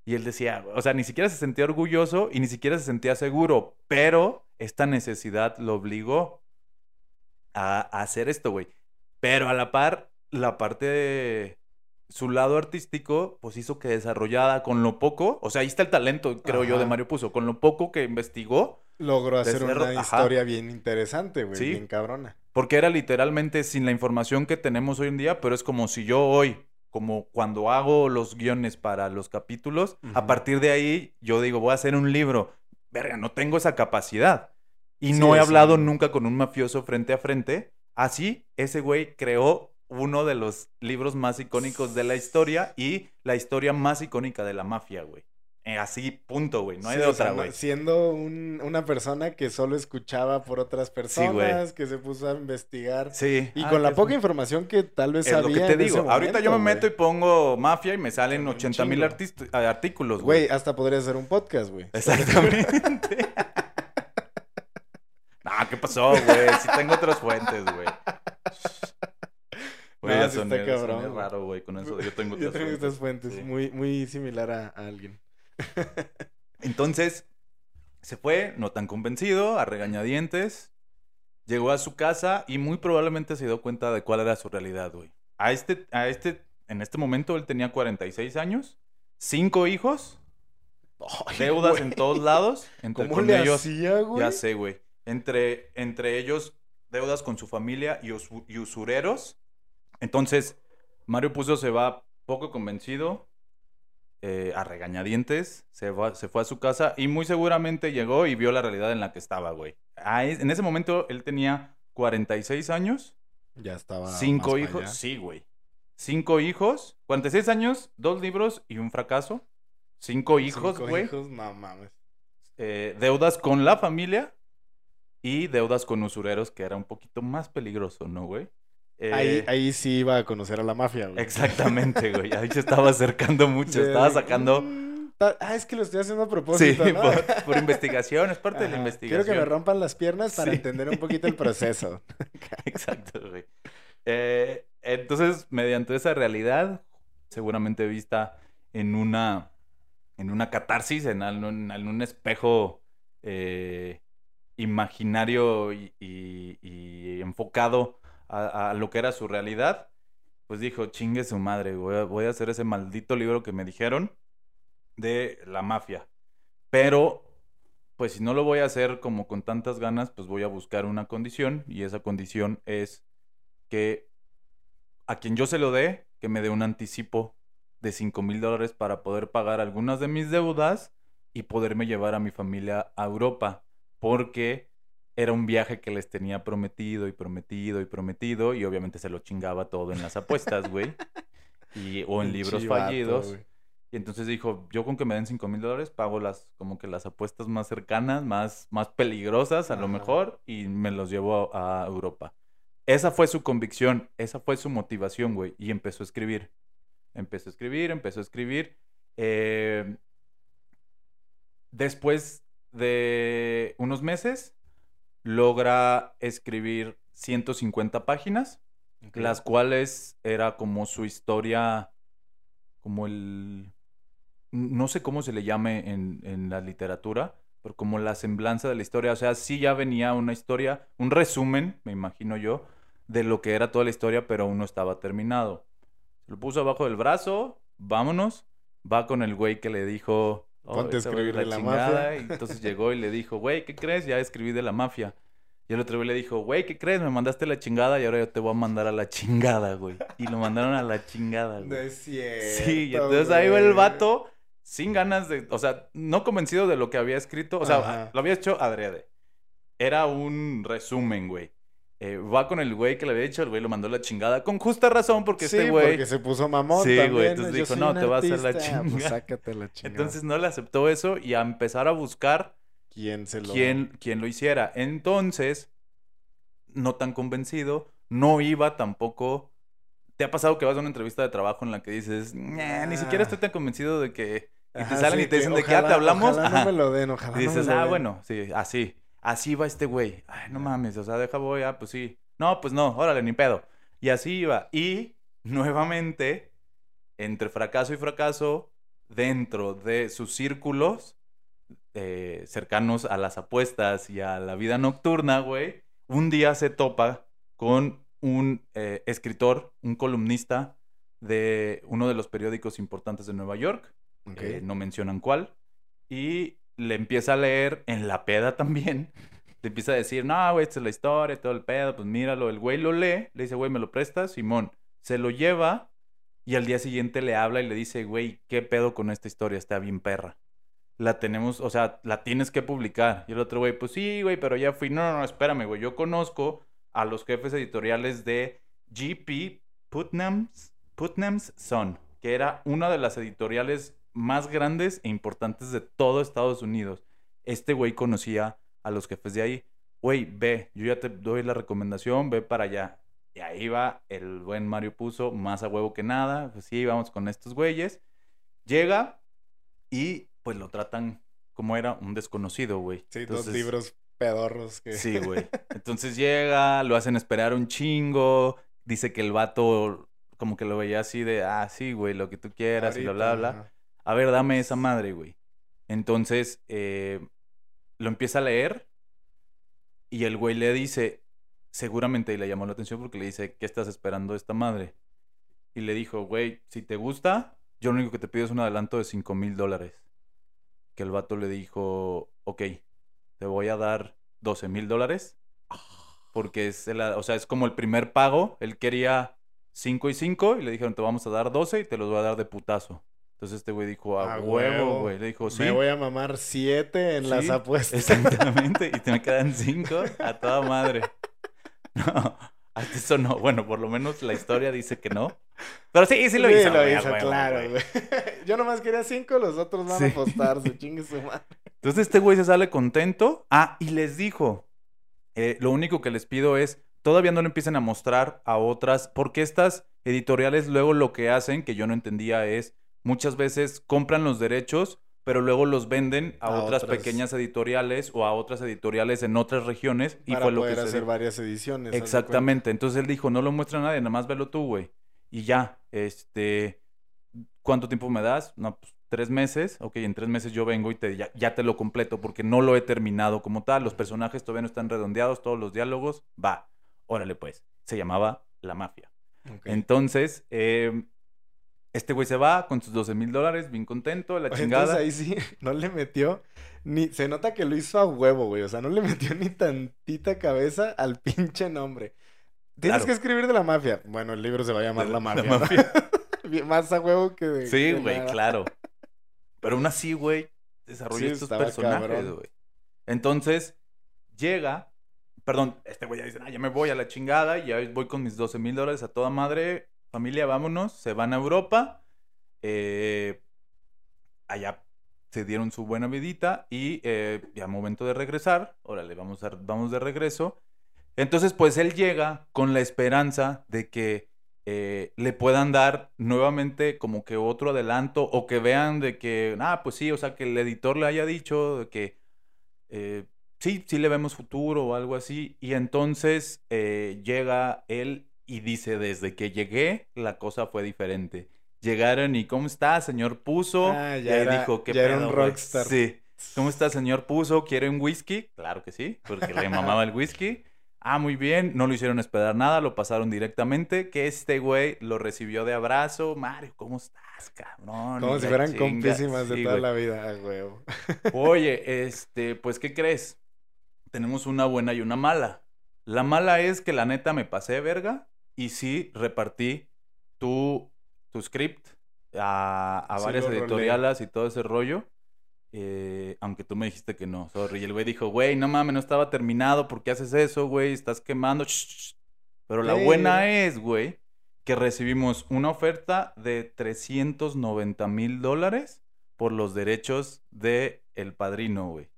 Y él decía, o sea, ni siquiera se sentía orgulloso y ni siquiera se sentía seguro, pero esta necesidad lo obligó a, a hacer esto, güey. Pero a la par, la parte de su lado artístico, pues hizo que desarrollada con lo poco, o sea, ahí está el talento, creo yo, de. Mario Puzo, con lo poco que investigó, logró hacer una ajá. historia bien interesante, güey, Sí. bien cabrona. porque era literalmente sin la información que tenemos hoy en día, pero es como si yo hoy, como cuando hago los guiones para los capítulos, a partir de ahí yo digo, voy a hacer un libro. Verga, no tengo esa capacidad. Y Sí, no he hablado un- nunca con un mafioso frente a frente. Así, ese güey creó uno de los libros más icónicos de la historia y la historia más icónica de la mafia, güey. Eh, así, punto, güey. No hay Sí, de o sea, otra, no- güey. siendo un- una persona que solo escuchaba por otras Sí, personas, que se puso a investigar. Sí. Y Ah, con la poca información que tal vez Es lo que sabía te en ese digo. Ahorita yo me meto y pongo mafia y me salen Salen un 80 mil chingo. artículos, güey. Güey, hasta podría ser un podcast, güey. Exactamente. nah, ¿qué pasó, güey? Si tengo otras fuentes, güey. Güey, No, soné, está cabrón, raro, güey, con eso. Yo tengo Yo tengo estas fuentes, sí. muy, muy similar a, a alguien. Entonces, se fue, no tan convencido, a regañadientes. Llegó a su casa y muy probablemente se dio cuenta de cuál era su realidad, güey. A este, a este, en este momento él tenía 46 años, cinco hijos, Ay, deudas güey, en todos lados, entre ¿Cómo le ellos, hacía, güey? ya sé, güey, entre, entre ellos deudas con su familia y usureros. Entonces, Mario Puzo se va poco convencido, eh, a regañadientes, se, va- se fue a su casa y muy seguramente llegó y vio la realidad en la que estaba, güey. Ah, es- En ese momento él tenía 46 años, Ya estaba. cinco hijos, sí, güey. Cinco hijos, 46 años, dos libros y un fracaso. Cinco hijos, Cinco güey. hijos, no mames. Eh, deudas con la familia y deudas con usureros, que era un poquito más peligroso, ¿no, güey? Eh, Ahí, ahí sí iba a conocer a la mafia, güey. Exactamente, güey. Ahí se estaba acercando mucho. De- Estaba sacando. Mm, Ah, es que lo estoy haciendo a Sí, propósito, ¿no? por, por investigación, es parte de la investigación. Quiero que me rompan las piernas para Sí. entender un poquito el proceso. Exacto, güey. Eh, entonces, mediante esa realidad, seguramente vista en una, en una catarsis, en, en un espejo eh, imaginario y, y- y enfocado a, lo que era su realidad, pues dijo, chingue su madre, voy a, voy a hacer ese maldito libro que me dijeron de la mafia. Pero, pues si no lo voy a hacer como con tantas ganas, pues voy a buscar una condición y esa condición es que a quien yo se lo dé, que me dé un anticipo de 5 mil dólares para poder pagar algunas de mis deudas y poderme llevar a mi familia a Europa, porque era un viaje que les tenía prometido y prometido y prometido y obviamente se lo chingaba todo en las apuestas, güey. Y, o en libros fallidos. Y entonces dijo, yo con que me den 5 mil dólares pago las, como que las apuestas más cercanas, más, más peligrosas a lo mejor y me los llevo a, a Europa. Esa fue su convicción, esa fue su motivación, güey. Y empezó a escribir. Empezó a escribir, empezó a escribir. Eh, después de unos meses, logra escribir 150 páginas las cuales era como su historia, como el, no sé cómo se le llame en, en la literatura, pero como la semblanza de la historia, o sea, sí ya venía una historia, un resumen, me imagino yo, de lo que era toda la historia, pero aún no estaba terminado. Se lo puso abajo del brazo, vámonos, va con el güey que le dijo... "Oh, Ponte a escribir de la chingada", mafia. Y entonces llegó y le dijo, güey, ¿qué crees? Ya escribí de la mafia. Y el otro güey le dijo, güey, ¿qué crees? Me mandaste la chingada y ahora yo te voy a mandar a la chingada, güey. Y lo mandaron a la chingada, No güey. es cierto. Sí, y entonces ahí va el vato sin ganas de, o sea, no convencido de lo que había escrito, o sea, Ajá. lo había hecho adrede. Era un resumen, güey. Eh, va con el güey que le había dicho, el güey lo mandó a la chingada. Con justa razón, porque Sí, este güey. porque se puso mamón Sí, güey, entonces Yo dijo, "No, te va a hacer la artista". Pues chingada. sácate la chingada. Entonces no le aceptó eso y a empezar a buscar ¿quién se lo...? quién, quién lo hiciera. Entonces, no tan convencido, no iba tampoco. ¿Te ha pasado que vas a una entrevista de trabajo en la que dices, "Nah, ni siquiera Ah. estoy tan convencido de que. Y te Ajá, salen sí, y te dicen, ¿de qué te hablamos? Ojalá Ajá. no me lo den, ojalá Y no me dices, lo ah, den". bueno, sí, así. Así va este güey. Ay, no mames, o sea, deja voy, ah, pues sí. No, pues no, órale, ni pedo. Y así iba. Y nuevamente, entre fracaso y fracaso, dentro de sus círculos eh, cercanos a las apuestas y a la vida nocturna, güey, un día se topa con un eh, escritor, un columnista de uno de los periódicos importantes de Nueva York Ok. eh, no mencionan cuál, y le empieza a leer en la peda también. Le empieza a decir, no, güey, esta es la historia, todo el pedo, pues míralo. El güey lo lee, le dice, güey, ¿me lo prestas? Simón, se lo lleva y al día siguiente le habla y le dice, güey, ¿qué pedo con esta historia? Está bien perra. La tenemos, o sea, la tienes que publicar. Y el otro güey, pues sí, güey, pero ya fui. No, no, no, espérame, güey. Yo conozco a los jefes editoriales de GP Putnam's, Putnam's Son, que era una de las editoriales más grandes e importantes de todo Estados Unidos. Este güey conocía a los jefes de ahí. Güey, ve, yo ya te doy la recomendación, ve para allá. Y ahí va el buen Mario Puso, más a huevo que nada. Pues sí, vamos con estos güeyes. Llega y pues lo tratan como era un desconocido, güey. Sí, Entonces- dos libros pedorros que... Sí, güey. Entonces llega, lo hacen esperar un chingo. Dice que el vato como que lo veía así de, ah, sí, güey, lo que tú quieras y bla, bla, bla. A ver, dame esa madre, güey. Entonces, eh, lo empieza a leer y el güey le dice, seguramente y le llamó la atención porque le dice, ¿qué estás esperando esta madre? Y le dijo, güey, si te gusta, yo lo único que te pido es un adelanto de 5 mil dólares. Que el vato le dijo, ok, te voy a dar 12 mil dólares. Porque es, el- o sea, es como el primer pago. Él quería 5 y 5 y le dijeron, te vamos a dar 12 y te los voy a dar de putazo. Entonces este güey dijo, a A huevo, güey. Le dijo, sí. Me voy a mamar siete en las Sí, apuestas. Exactamente. Y te me quedan 5 a toda madre. No, hasta eso no. Bueno, por lo menos la historia dice que no. Pero sí, sí lo hizo. lo hizo, claro, güey. Yo nomás quería cinco, los otros van Sí. a apostar, su chingue su madre. Entonces este güey se sale contento. Ah, y les dijo, eh, lo único que les pido es, todavía no le empiecen a mostrar a otras, porque estas editoriales luego lo que hacen, que yo no entendía, es muchas veces compran los derechos, pero luego los venden a, A otras, otras. pequeñas editoriales o a otras editoriales en otras regiones. Y fue lo que hacer varias ediciones. Exactamente. Entonces él dijo, no lo muestra a nadie, nada más velo tú, güey. Y ya, este, ¿cuánto tiempo me das? No, pues tres meses. Ok, en tres meses yo vengo y te, ya, ya te lo completo porque no lo he terminado como tal. Los personajes todavía no están redondeados, todos los diálogos. Va, órale pues. Se llamaba La Mafia. Entonces, eh, este güey se va con sus 12 mil dólares, bien contento, la chingada. Entonces ahí sí, no le metió ni. Se nota que lo hizo a huevo, güey. O sea, no le metió ni tantita cabeza al pinche nombre. Tienes Claro. que escribir de la mafia. Bueno, el libro se va a llamar De La la Mafia. Más a huevo que de. Sí, güey, claro. Pero aún así, güey, desarrolló Sí, estos personajes, güey. Entonces, llega, perdón, este güey ya dice, ah, ya me voy a la chingada, ya voy con mis 12 mil dólares a toda madre, familia, vámonos, se van a Europa, eh, allá se dieron su buena vidita y eh, ya momento de regresar, órale, vamos, a, vamos de regreso. Entonces, pues él llega con la esperanza de que eh, le puedan dar nuevamente como que otro adelanto o que vean de que, ah, pues sí, o sea, que el editor le haya dicho de que eh, sí, sí le vemos futuro o algo así. Y entonces llega él y dice, desde que llegué, la cosa fue diferente. Llegaron y, ¿cómo está, señor Puso? Ah, y ya ahí era- dijo, ¿qué ya era un pedo, güey?". rockstar. Sí. ¿Cómo está, señor Puso? ¿Quiere un whisky? Claro que sí, porque le mamaba el whisky. Ah, muy bien, no lo hicieron esperar nada, lo pasaron directamente, que este güey lo recibió de abrazo. Mario, ¿cómo estás, cabrón? Como Y si fueran compísimas de Sí, toda güey. la vida, huevo. Oye, este, pues, ¿qué crees? Tenemos una buena y una mala. La mala es que la neta me pasé de verga y sí repartí tu, tu script a, a Sí, varias editoriales y todo ese rollo. eh, aunque tú me dijiste que no, sorry. Y el güey dijo, güey, no mames, no estaba terminado, ¿por qué haces eso, güey? Estás quemando. Shh, shh, shh". Pero la buena es, güey, que recibimos una oferta de 390 mil dólares por los derechos de El Padrino, güey.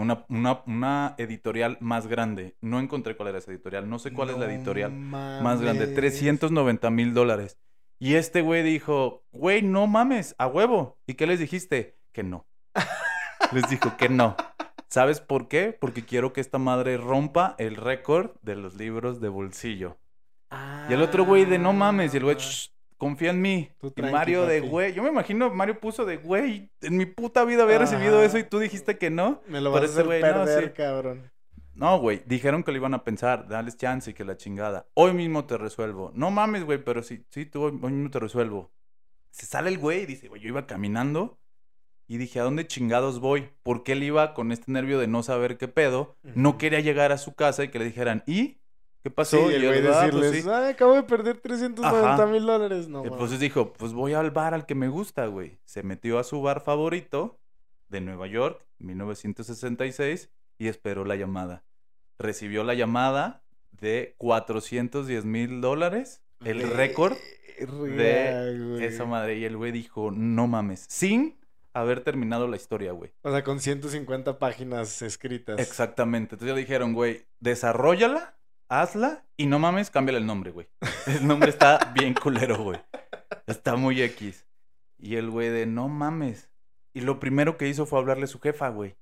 Una, una, una editorial más grande. No encontré cuál era esa editorial. No sé cuál es la editorial más grande. mames. 390 mil dólares. Y este güey dijo, güey, no mames, a huevo. ¿Y qué les dijiste? Que no. les dijo que no. ¿Sabes por qué? Porque quiero que esta madre rompa el récord de los libros de bolsillo. Y el otro güey de no mames, y el güey, Ah. "Shh, confía en mí. Tú y Mario de güey, yo me imagino, Mario puso de güey, en mi puta vida había recibido Ajá. eso y tú dijiste que no. Me lo vas a hacer güey, no, perder, sí. cabrón. No, güey, dijeron que lo iban a pensar, dales chance y que la chingada. Hoy mismo te resuelvo. No mames, güey, pero sí, sí, tú hoy, hoy mismo te resuelvo. Se sale el güey y dice, güey, yo iba caminando y dije, ¿a dónde chingados voy? Porque él iba con este nervio de no saber qué pedo. No quería llegar a su casa y que le dijeran, ¿y? ¿Qué Sí, pasó? y el güey "Ah, pues decirles, sí". ay, acabo de perder 390 Ajá. mil dólares. No, Entonces dijo, pues voy al bar al que me gusta, güey. Se metió a su bar favorito de Nueva York, 1966, y esperó la llamada. Recibió la llamada de 410 mil dólares, el récord de esa madre. Y el güey dijo, no mames, sin haber terminado la historia, güey. O sea, con 150 páginas escritas. Exactamente. Entonces le dijeron, güey, desarrollala, hazla y no mames, cámbiale el nombre, güey. El nombre está bien culero, güey. Está muy X. Y el güey de, no mames. Y lo primero que hizo fue hablarle a su jefa, güey.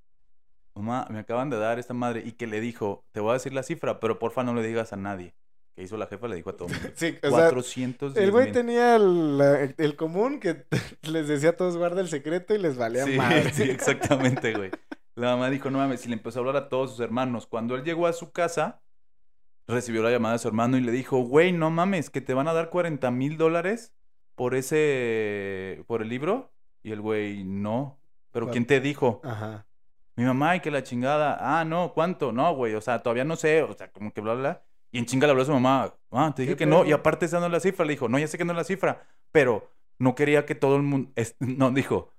Mamá, me acaban de dar esta madre. Y que le dijo, te voy a decir la cifra, pero porfa no le digas a nadie. Que hizo la jefa, le dijo a todo mundo. Sí, o sea, 410 el güey tenía el, la- el común que les decía a todos guarda el secreto y les valía Sí, madre. sí, exactamente, güey. La mamá dijo, no mames, y le empezó a hablar a todos sus hermanos. Cuando él llegó a su casa, recibió la llamada de su hermano y le dijo, güey, no mames, que te van a dar 40 mil dólares por ese, por el libro. Y el güey, no. ¿Pero ¿Cuál? quién te dijo? Ajá. Mi mamá, y que la chingada. Ah, no, ¿cuánto? No, güey, o sea, todavía no sé. O sea, como que bla, bla. bla. Y en chinga le habló a su mamá. Ah, te dije ¿Qué que no. Y aparte esa no es la cifra. Le dijo, no, ya sé que no es la cifra. Pero no quería que todo el mundo... es- No, dijo,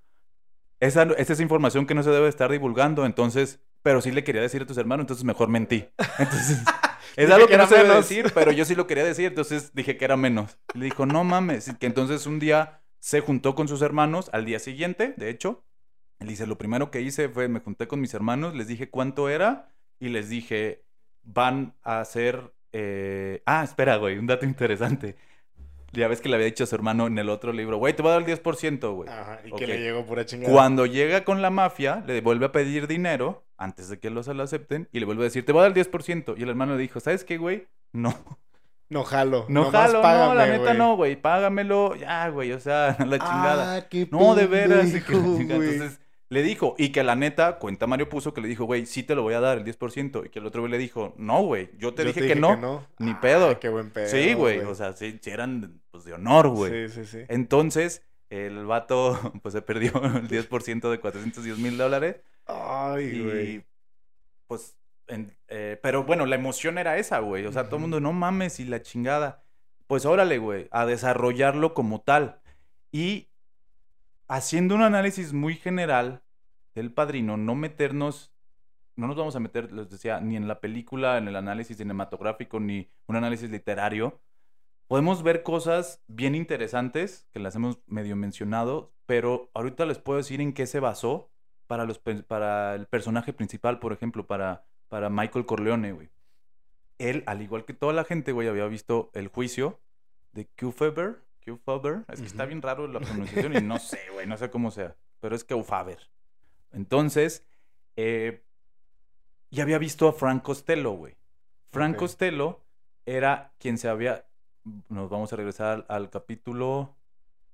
esa, esa es información que no se debe estar divulgando. Entonces, pero sí le quería decir a tus hermanos, entonces mejor mentí. Entonces, es algo que que no se debe decir, pero yo sí lo quería decir. Entonces dije que era menos. Le dijo, no mames. Que entonces un día se juntó con sus hermanos al día siguiente, de hecho. Él dice, lo primero que hice fue, me junté con mis hermanos, les dije cuánto era y les dije, van a hacer... eh, Ah, espera, güey, un dato interesante. Ya ves que le había dicho a su hermano en el otro libro, güey, te voy a dar el 10%, güey. Ajá. Y que le llegó pura chingada. Cuando llega con la mafia, le vuelve a pedir dinero antes de que los lo acepten y le vuelve a decir, te voy a dar el 10%. Y el hermano le dijo, ¿sabes qué, güey? No, No jalo. no nomás jalo, no, págame, la neta güey. no, güey, págamelo, ya, güey, o sea, la chingada. Ah, qué No, de veras. que. Entonces le dijo, y que la neta, cuenta Mario puso que le dijo, güey, sí te lo voy a dar el 10%. Y que el otro güey le dijo, no, güey, yo te Yo dije, que, no. Ni pedo. Ah, qué buen pedo. sí, güey, o sea, sí, sí eran pues, de honor, güey. Sí, sí, sí. Entonces, el vato, pues se perdió el 10% de 410 mil dólares. Ay, güey. Y pues, en- eh, pero bueno, la emoción era esa, güey. O sea, todo el mundo, no mames, y la chingada. Pues órale, güey, a desarrollarlo como tal. Y haciendo un análisis muy general del padrino, no meternos, no nos vamos a meter, les decía, ni en la película, en el análisis cinematográfico, ni un análisis literario. Podemos ver cosas bien interesantes que las hemos medio mencionado, pero ahorita les puedo decir en qué se basó para, los, para el personaje principal, por ejemplo, para, para Michael Corleone, güey. Él, al igual que toda la gente, güey, había visto el juicio de. Kefauver. Es que está bien raro la pronunciación y no sé, güey, no sé cómo sea. Pero es Kefauver. Entonces, eh, ya había visto a Frank Costello, güey. Frank. Costello era quien se había... Nos vamos a regresar al capítulo...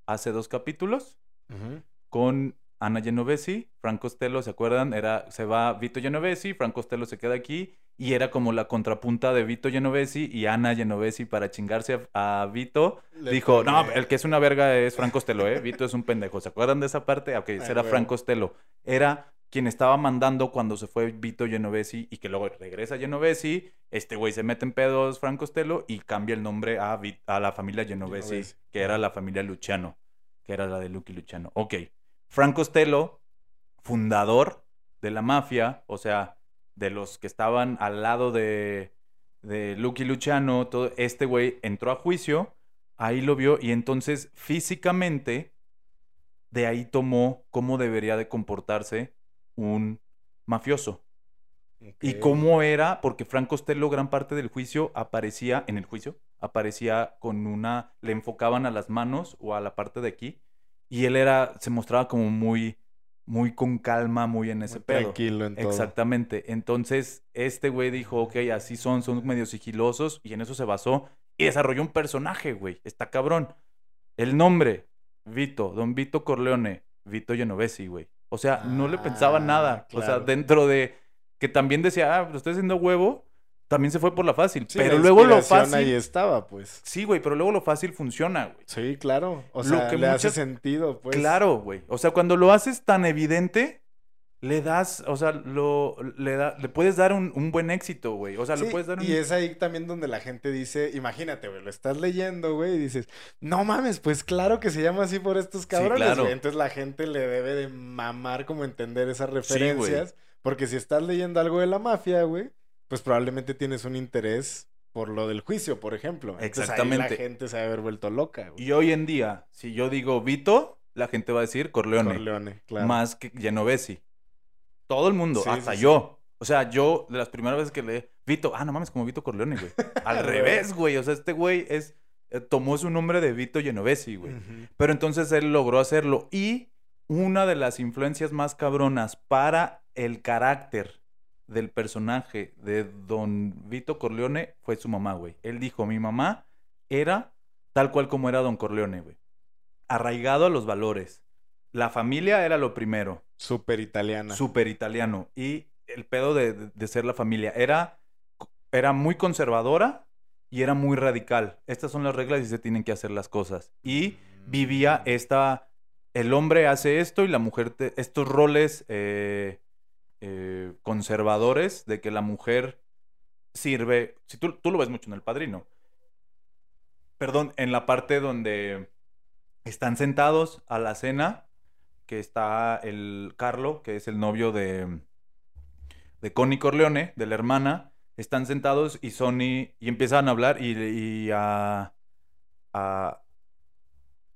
Hace dos capítulos Ujú. con Ana Genovesi, Frank Costello, ¿se acuerdan? Era, se va Vito Genovesi, Frank Costello se queda aquí y era como la contrapunta de Vito Genovesi y Ana Genovesi para chingarse a, a Vito. Le Dijo, no, pone- el que es una verga es Frank Costello, ¿eh? Vito es un pendejo. ¿Se acuerdan de esa parte? Ok, era huevo. Frank Costello. Era quien estaba mandando cuando se fue Vito Genovesi y que luego regresa Genovesi. Este güey se mete en pedos, Frank Costello, y cambia el nombre a, la familia Genovesi, Genovesi. que era la familia Luciano, que era la de Lucky Luciano. Ok. Frank Costello fundador de la mafia, o sea, de los que estaban al lado de, de Lucky Luciano, todo, este güey entró a juicio, ahí lo vio y entonces físicamente de ahí tomó cómo debería de comportarse un mafioso. Y cómo era, porque Frank Costello gran parte del juicio aparecía, en el juicio, aparecía con una, le enfocaban a las manos o a la parte de aquí, y él era, se mostraba como muy, muy con calma, muy en ese Muy pedo. tranquilo en todo. Exactamente. Entonces, este güey dijo, ok, así son, son medio sigilosos, y en eso se basó, y desarrolló un personaje, güey, está cabrón. El nombre, Vito, Don Vito Corleone, Vito Genovesi, güey. O sea, no le pensaba Ah, nada. O sea, dentro de que también decía, ah, lo estoy haciendo huevo, también se fue por la fácil. Sí, pero la luego lo fácil. ahí estaba, pues. Sí, güey, pero luego lo fácil funciona, güey. Sí, claro. O Lo sea, que le hace sentido, pues. Claro, güey. O sea, cuando lo haces tan evidente, le das, o sea, lo, le, da, le puedes dar un, un buen éxito, güey. O sea, le Sí, puedes dar un... y es ahí también donde la gente dice, imagínate, güey, lo estás leyendo, güey, y dices, no mames, pues claro que se llama así por estos cabrones, claro. güey. Entonces la gente le debe de mamar como entender esas güey. referencias, porque si estás leyendo algo de la mafia, güey, pues probablemente tienes un interés por lo del juicio, por ejemplo. Entonces, ahí Exactamente. la gente se va a haber vuelto loca, güey. Y hoy en día, si yo digo Vito, la gente va a decir Corleone. Corleone, claro. Más que Genovesi. Todo el mundo, Sí, hasta sí, yo. O sea, yo, de las primeras veces que leí, Vito, ah, no mames, como Vito Corleone, güey. Al revés, güey. O sea, este güey es, eh, tomó su nombre de Vito Genovesi, güey. Pero entonces él logró hacerlo. Y una de las influencias más cabronas para el carácter del personaje de Don Vito Corleone fue su mamá, güey. Él dijo, mi mamá era tal cual como era Don Corleone, güey. Arraigado a los valores. La familia era lo primero. Súper italiana. Súper italiano. Y el pedo de, de- de ser la familia. Era, era muy conservadora y era muy radical. Estas son las reglas y se tienen que hacer las cosas. Y vivía esta... El hombre hace esto y la mujer... te- estos roles eh, eh, conservadores de que la mujer sirve... Si tú, tú lo ves mucho en El Padrino. Perdón, en la parte donde están sentados a la cena, que está el Carlo, que es el novio de, de Connie Corleone, de la hermana, están sentados y Sony, y empiezan a hablar y, y a, a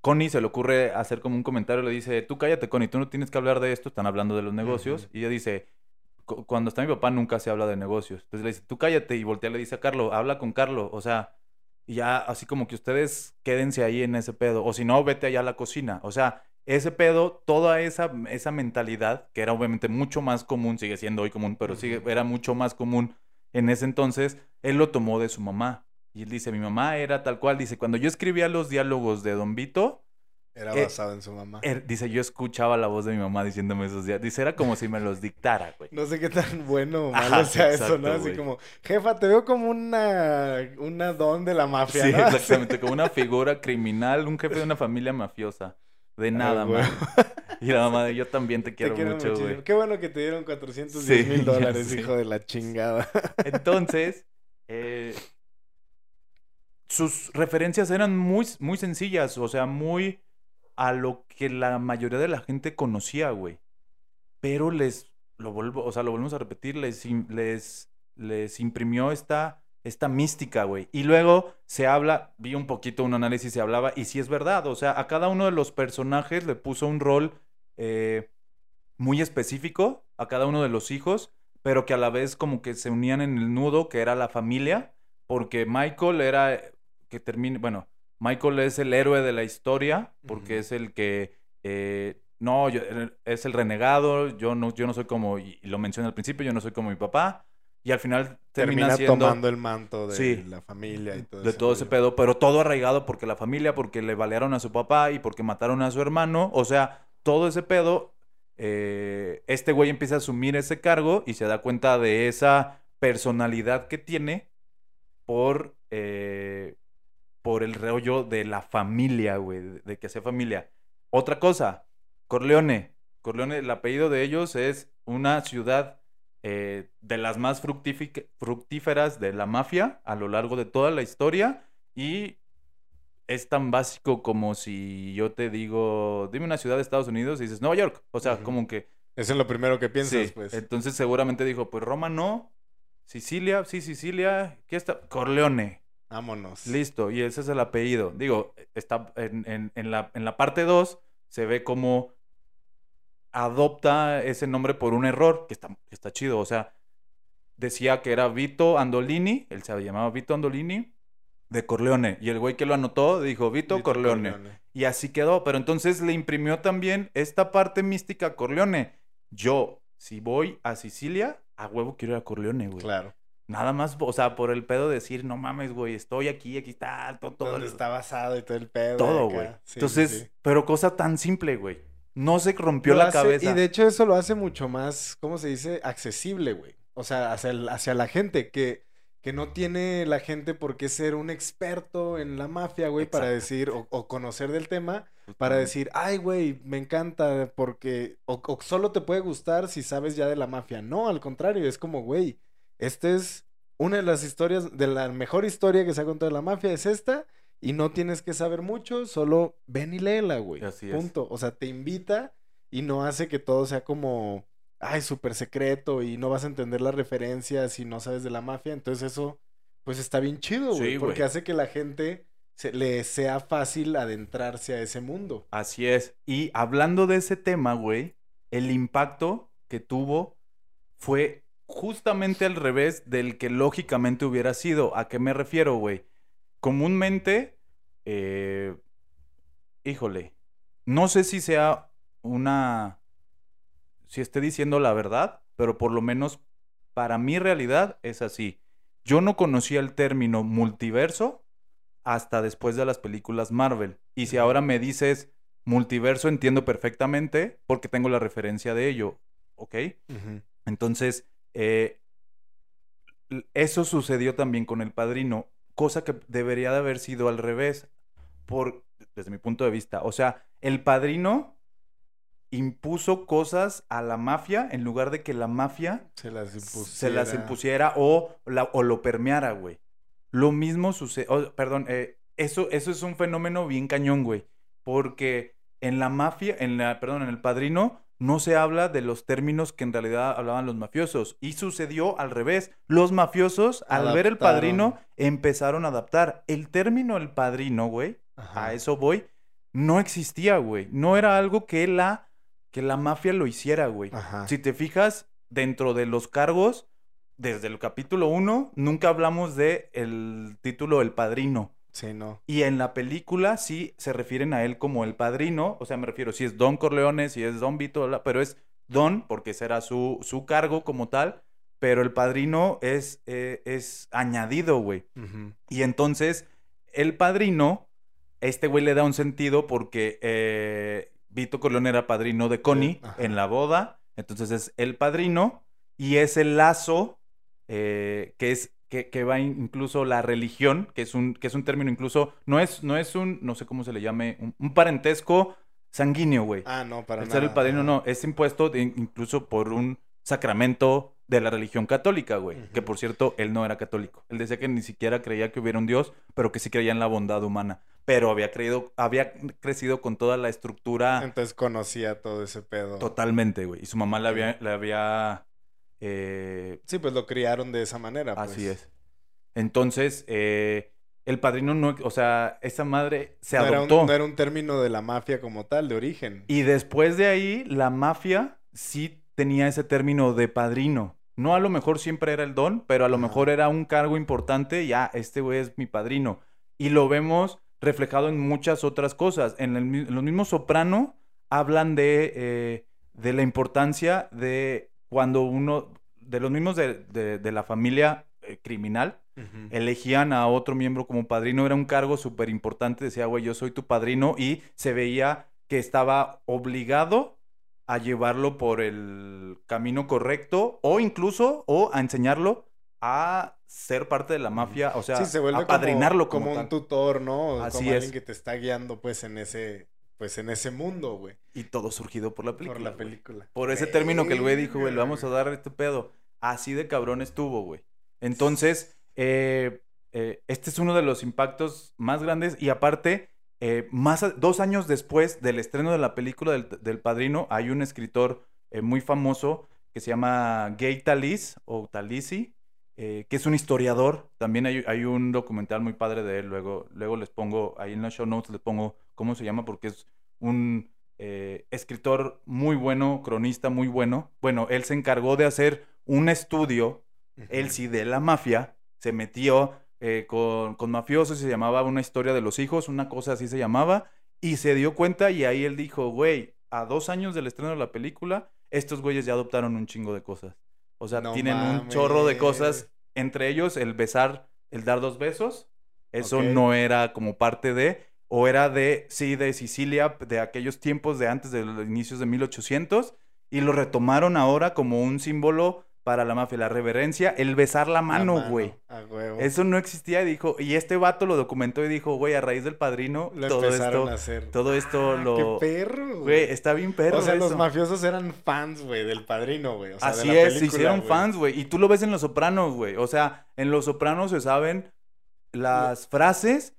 Connie se le ocurre hacer como un comentario, le dice, tú cállate Connie, tú no tienes que hablar de esto, están hablando de los negocios, y ella dice, "Cu- cuando está mi papá nunca se habla de negocios, entonces le dice, tú cállate, y voltea le dice a Carlo, habla con Carlo, o sea, y ya así como que ustedes quédense ahí en ese pedo, o si no, vete allá a la cocina, o sea, ese pedo, toda esa, esa mentalidad, que era obviamente mucho más común, sigue siendo hoy común, pero sigue, era mucho más común en ese entonces, él lo tomó de su mamá. Y él dice, mi mamá era tal cual, dice, cuando yo escribía los diálogos de Don Vito, Era eh, basado en su mamá. dice, yo escuchaba la voz de mi mamá diciéndome esos días. Dice, era como si me los dictara, güey. No sé qué tan bueno o malo Ajá, sea eso, exacto, ¿no? Así güey. como, jefa, te veo como una, una don de la mafia, Sí, exactamente, como una figura criminal, un jefe de una familia mafiosa. De nada, Ah, güey. man. Y la mamá de yo también te Te quiero, mucho, güey. Qué bueno que te dieron 410 Sí, mil dólares, hijo de la chingada. Entonces, eh, sus referencias eran muy, muy sencillas, o sea, muy a lo que la mayoría de la gente conocía, güey. Pero les, lo vuelvo, o sea, lo volvemos a repetir, les, les, les imprimió esta, esta mística, güey. Y luego se habla, vi un poquito un análisis, se hablaba, y sí es verdad, o sea, a cada uno de los personajes le puso un rol eh, muy específico, a cada uno de los hijos, pero que a la vez como que se unían en el nudo, que era la familia, porque Michael era, que termine, bueno, Michael es el héroe de la historia, porque es el que, eh, no, yo- es el renegado, yo no, yo no soy como, y lo mencioné al principio, yo no soy como mi papá, y al final termina, Termina siendo tomando el manto de Sí. la familia y todo de todo ese pedo, pero todo arraigado porque la familia, porque le balearon a su papá y porque mataron a su hermano, o sea, todo ese pedo, eh, este güey empieza a asumir ese cargo y se da cuenta de esa personalidad que tiene por, eh, por el rollo de la familia, güey, de que sea familia. Otra cosa, Corleone. Corleone, el apellido de ellos es una ciudad eh, de las más fructíferas de la mafia a lo largo de toda la historia y es tan básico como si yo te digo, dime una ciudad de Estados Unidos y dices Nueva York. O sea, como que Eso es lo primero que piensas, Sí, pues. entonces seguramente dijo, pues Roma no, Sicilia, sí, Sicilia, ¿qué está? Corleone, Vámonos. listo, y ese es el apellido. Digo, está en, en- en la, en la parte 2 se ve como adopta ese nombre por un error, que está, que está chido, o sea, decía que era Vito Andolini, él se llamaba Vito Andolini, de Corleone, y el güey que lo anotó dijo Vito, Vito Corleone. Y así quedó, pero entonces le imprimió también esta parte mística a Corleone. Yo, si voy a Sicilia, a huevo quiero ir a Corleone, güey. Claro. Nada más, o sea, por el pedo de decir, no mames, güey, estoy aquí, aquí está, todo, todo. El- está basado y todo el pedo. todo, güey. Sí, entonces, sí. pero cosa tan simple, güey. No se rompió Lo la hace- cabeza. Y de hecho eso lo hace mucho más, ¿cómo se dice? Accesible, güey. O sea, hacia, el- hacia la gente que, que no tiene la gente por qué ser un experto en la mafia, güey, para decir, o, o conocer del tema, para decir, ay, güey, me encanta porque, o, o solo te puede gustar si sabes ya de la mafia. No, al contrario, es como, güey, esta es una de las historias, de la mejor historia que se ha contado de la mafia, es esta, y no tienes que saber mucho, solo ven y léela, güey. Así es. Punto. O sea, te invita y no hace que todo sea como, ay, súper secreto y no vas a entender las referencias y no sabes de la mafia. Entonces eso, pues está bien chido, güey, Sí, porque güey. hace que la gente se, le sea fácil adentrarse a ese mundo. Así es. Y hablando de ese tema, güey, el impacto que tuvo fue justamente al revés del que lógicamente hubiera sido. ¿A qué me refiero, güey? Comúnmente, eh, híjole, no sé si sea una, si esté diciendo la verdad, pero por lo menos para mi realidad es así. Yo no conocía el término multiverso hasta después de las películas Marvel. Y si ahora me dices multiverso, entiendo perfectamente porque tengo la referencia de ello. ¿Ok? Entonces, eh, eso sucedió también con El Padrino, cosa que debería de haber sido al revés, por, desde mi punto de vista. O sea, El Padrino impuso cosas a la mafia en lugar de que la mafia Se las se las impusiera. impusiera o, la- o lo permeara, güey. Lo mismo sucede, perdón, eh, eso, eso es un fenómeno bien cañón, güey, porque en la mafia, en la, perdón, en el padrino, no se habla de los términos que en realidad hablaban los mafiosos. Y sucedió al revés. Los mafiosos, al ver el padrino, empezaron a adaptar. El término el padrino, güey, Ajá. a eso voy, no existía, güey. No era algo que la, que la mafia lo hiciera, güey. Ajá. Si te fijas, dentro de los cargos, desde el capítulo 1, nunca hablamos de el título El Padrino. Sí, no. Y en la película sí se refieren a él como el padrino. O sea, me refiero, si es Don Corleone, si es Don Vito, pero es Don, porque será su, su cargo como tal. Pero el padrino es, eh, es añadido, güey. Y entonces, el padrino, este güey le da un sentido porque eh, Vito Corleone era padrino de Connie en la boda. Entonces es el padrino y es el lazo eh, que es que, que va in- incluso la religión, que es un, que es un término incluso, no es, no es un, no sé cómo se le llame, un, un parentesco sanguíneo, güey. Ah, no, para el nada. ser el padrino no, es impuesto de- incluso por un sacramento de la religión católica, güey. Que por cierto, él no era católico. Él decía que ni siquiera creía que hubiera un Dios, pero que sí creía en la bondad humana. Pero había creído, había crecido con toda la estructura Entonces conocía todo ese pedo. totalmente, güey. Y su mamá le había, le había eh, Sí, pues lo criaron de esa manera. Así pues. es. Entonces, eh, el padrino no, o sea, esa madre se no, era un, adoptó. no era un término de la mafia como tal, de origen. Y después de ahí, la mafia sí tenía ese término de padrino. No a lo mejor siempre era el don, pero a lo Ajá. mejor era un cargo importante. Ya, este güey es mi padrino. Y lo vemos reflejado en muchas otras cosas. En, el en los mismos Soprano hablan de, eh, de la importancia de cuando uno, de los mismos de, de- de la familia eh, criminal, Ujú. elegían a otro miembro como padrino, era un cargo súper importante, decía, güey, yo soy tu padrino, y se veía que estaba obligado a llevarlo por el camino correcto, o incluso, o a enseñarlo a ser parte de la mafia, o sea, sí, se vuelve a padrinarlo como, como, como un tutor, ¿no? Así como es. alguien que te está guiando, pues, en ese, pues, en ese mundo, güey. Y todo surgido por la película. Por la güey. película. Por ese término que el güey dijo, güey, le vamos a dar este pedo. Así de cabrón estuvo, güey. Entonces, eh, eh, este es uno de los impactos más grandes. Y aparte, eh, más a- dos años después del estreno de la película del, del Padrino, hay un escritor muy famoso que se llama Gay Talis o Talisi, que es un historiador. También hay, hay un documental muy padre de él. Luego, luego les pongo, ahí en los show notes les pongo cómo se llama, porque es un eh, escritor muy bueno, cronista muy bueno. Bueno, él se encargó de hacer un estudio, él sí, de la mafia. Se metió eh, con, con mafiosos, se llamaba Una historia de los hijos, una cosa así se llamaba. Y se dio cuenta y ahí él dijo, güey, a dos años del estreno de la película, estos güeyes ya adoptaron un chingo de cosas. O sea, No tienen un chorro de cosas, entre ellos el besar, el dar dos besos. Eso no era como parte de, o era de, sí, de Sicilia, de aquellos tiempos de antes de los inicios de 1800, y lo retomaron ahora como un símbolo para la mafia, la reverencia, el besar la mano, güey. Eso no existía, y dijo, y este vato lo documentó y dijo, güey, a raíz del padrino, Lo todo empezaron esto, a hacer. todo esto Ah, lo... ¡Qué perro! Güey, está bien perro o sea, los mafiosos eran fans, güey, del padrino, güey. O sea, de Así la es, se hicieron fans, güey. Y tú lo ves en Los Sopranos, güey. O sea, en Los Sopranos se saben las frases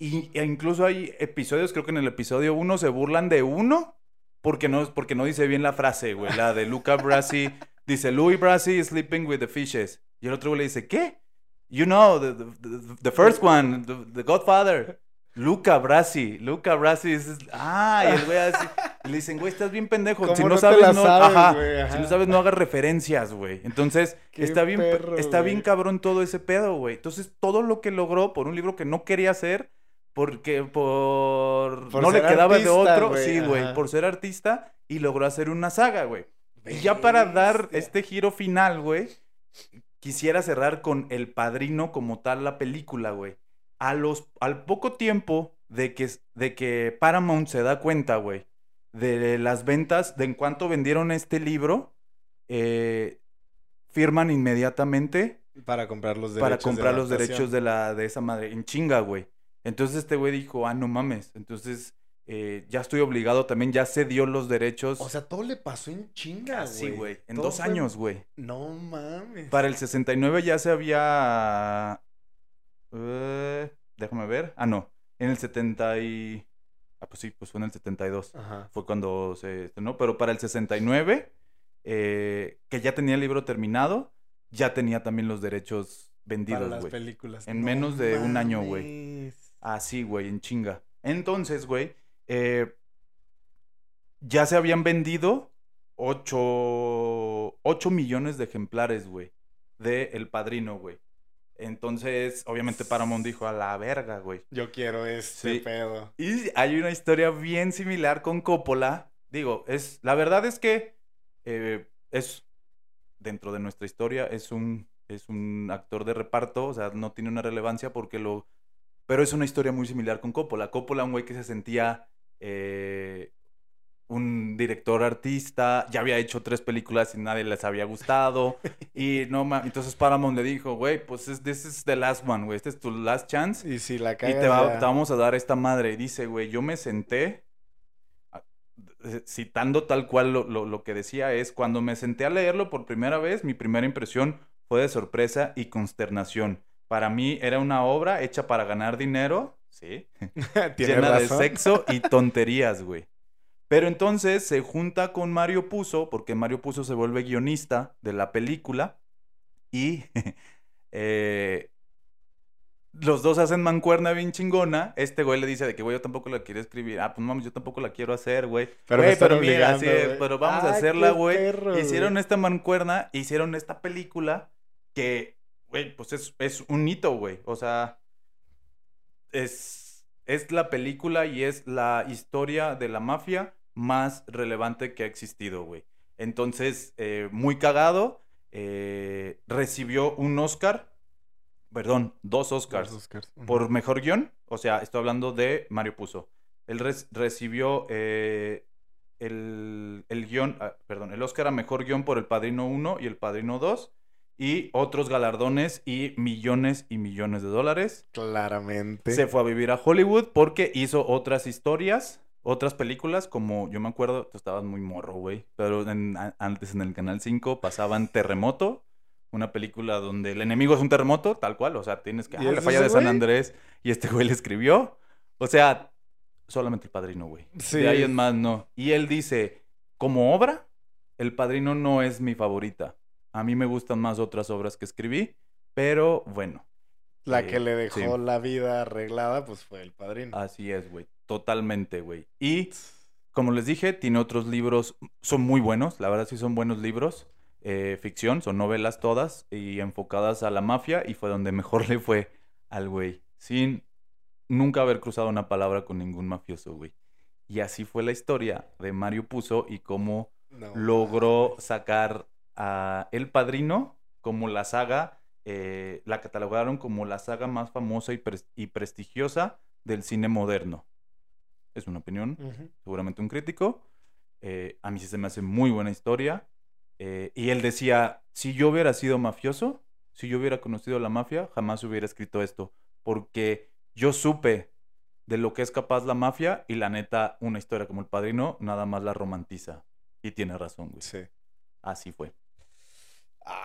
y, e incluso hay episodios, creo que en el episodio 1 se burlan de uno porque no, porque no dice bien la frase, güey. La de Luca Brasi. dice, Louis Brasi is sleeping with the fishes. Y el otro güey le dice, ¿qué? You know, the, the- the first one, the, the Godfather. Luca Brasi. Luca Brasi es... Ah, y el güey así... Y le dicen, güey, estás bien pendejo. ¿Cómo Si no sabes, no... sabes, ajá. güey? Si no sabes, no hagas referencias, güey. Entonces, Qué está bien, perro, está bien cabrón todo ese pedo, güey. Entonces, todo lo que logró por un libro que no quería hacer, porque por, Por no le quedaba de artista, otro, güey, sí, güey, por ser artista y logró hacer una saga, güey. Y ya para dar este giro final, güey, quisiera cerrar con El Padrino como tal la película, güey. A los, al poco tiempo de que, de que Paramount se da cuenta, güey, de las ventas, de en cuánto vendieron este libro, eh, firman inmediatamente Para comprar los derechos para de comprar los derechos de, la, de esa madre, en chinga, güey. Entonces este güey dijo, ah, no mames. Entonces eh, ya estoy obligado también, ya se dio los derechos. O sea, todo le pasó en chinga, güey. así, güey. En Todo dos fue- años, güey. No mames. Para el 69 ya se había... eh, déjame ver. Ah, no. En el 70 y... Ah, pues sí, pues fue en el 72. Ajá. Fue cuando se estrenó. Pero para el 69, eh, que ya tenía el libro terminado, ya tenía también los derechos Para vendidos, las güey. películas. En menos de un año, güey. Así, güey, en chinga. Entonces, güey, eh, ya se habían vendido 8, millones de ejemplares, güey, de El Padrino, güey. Entonces, obviamente Paramount dijo, a la verga, güey. Yo quiero este Sí. pedo. Y hay una historia bien similar con Coppola. Digo, es, la verdad es que eh, es, dentro de nuestra historia, es un, es un actor de reparto, o sea, no tiene una relevancia porque lo... Pero es una historia muy similar con Coppola. Coppola, un güey que se sentía eh, un director artista, ya había hecho tres películas y nadie les había gustado. y no ma- entonces Paramount le dijo, güey, pues es, this is the last one, güey, este es tu last chance. Y si la Y cagas te, va- ya- te vamos a dar esta madre. Y dice, güey, yo me senté, citando tal cual lo, lo- lo que decía, es cuando me senté a leerlo por primera vez, mi primera impresión fue de sorpresa y consternación. Para mí era una obra hecha para ganar dinero, sí, llena razón. de sexo y tonterías, güey. Pero entonces se junta con Mario Puzo, porque Mario Puzo se vuelve guionista de la película y eh, los dos hacen mancuerna bien chingona. Este güey le dice de que, güey, yo tampoco la quiero escribir. Ah, pues mames, yo tampoco la quiero hacer, güey. Pero Güey, mira, pero vamos a Ah, hacerla, güey. perro, Hicieron güey. esta mancuerna, hicieron esta película que, güey, pues es, es un hito, güey. O sea, es, es la película y es la historia de la mafia más relevante que ha existido, güey. Entonces, eh, muy cagado, eh, recibió un Oscar, perdón, dos Oscars Los Oscars. Por mejor guion. O sea, estoy hablando de Mario Puzo. Él recibió eh, el, el guion, ah, perdón, el Oscar a mejor guion por El Padrino 1 y El Padrino 2. Y otros galardones y millones y millones de dólares. Claramente. Se fue a vivir a Hollywood porque hizo otras historias, otras películas, como yo me acuerdo, tú estabas muy morro, güey, pero en- antes en el Canal 5 pasaban Terremoto, una película donde el enemigo es un terremoto, tal cual, o sea, tienes que... ¿Y Ah, la falla de San? Andrés, y este güey le escribió. O sea, solamente el padrino, güey. Sí. De ahí en más no. Y él dice, como obra, El Padrino no es mi favorita. A mí me gustan más otras obras que escribí, pero bueno. La Eh, que le dejó sí. la vida arreglada, pues fue el padrino. Así es, güey. Totalmente, güey. Y como les dije, tiene otros libros, son muy buenos, la verdad sí son buenos libros. eh, ficción, son novelas todas y enfocadas a la mafia y fue donde mejor le fue al güey. Sin nunca haber cruzado una palabra con ningún mafioso, güey. Y así fue la historia de Mario Puzo y cómo No logró sacar a El Padrino como la saga, eh, la catalogaron como la saga más famosa y, pres- y prestigiosa del cine moderno. Es una opinión, seguramente un crítico. Eh, a mí sí se me hace muy buena historia. Eh, y él decía, si yo hubiera sido mafioso, si yo hubiera conocido la mafia, jamás hubiera escrito esto. Porque yo supe de lo que es capaz la mafia y la neta, una historia como El Padrino nada más la romantiza. Y tiene razón, güey. Sí. Así fue.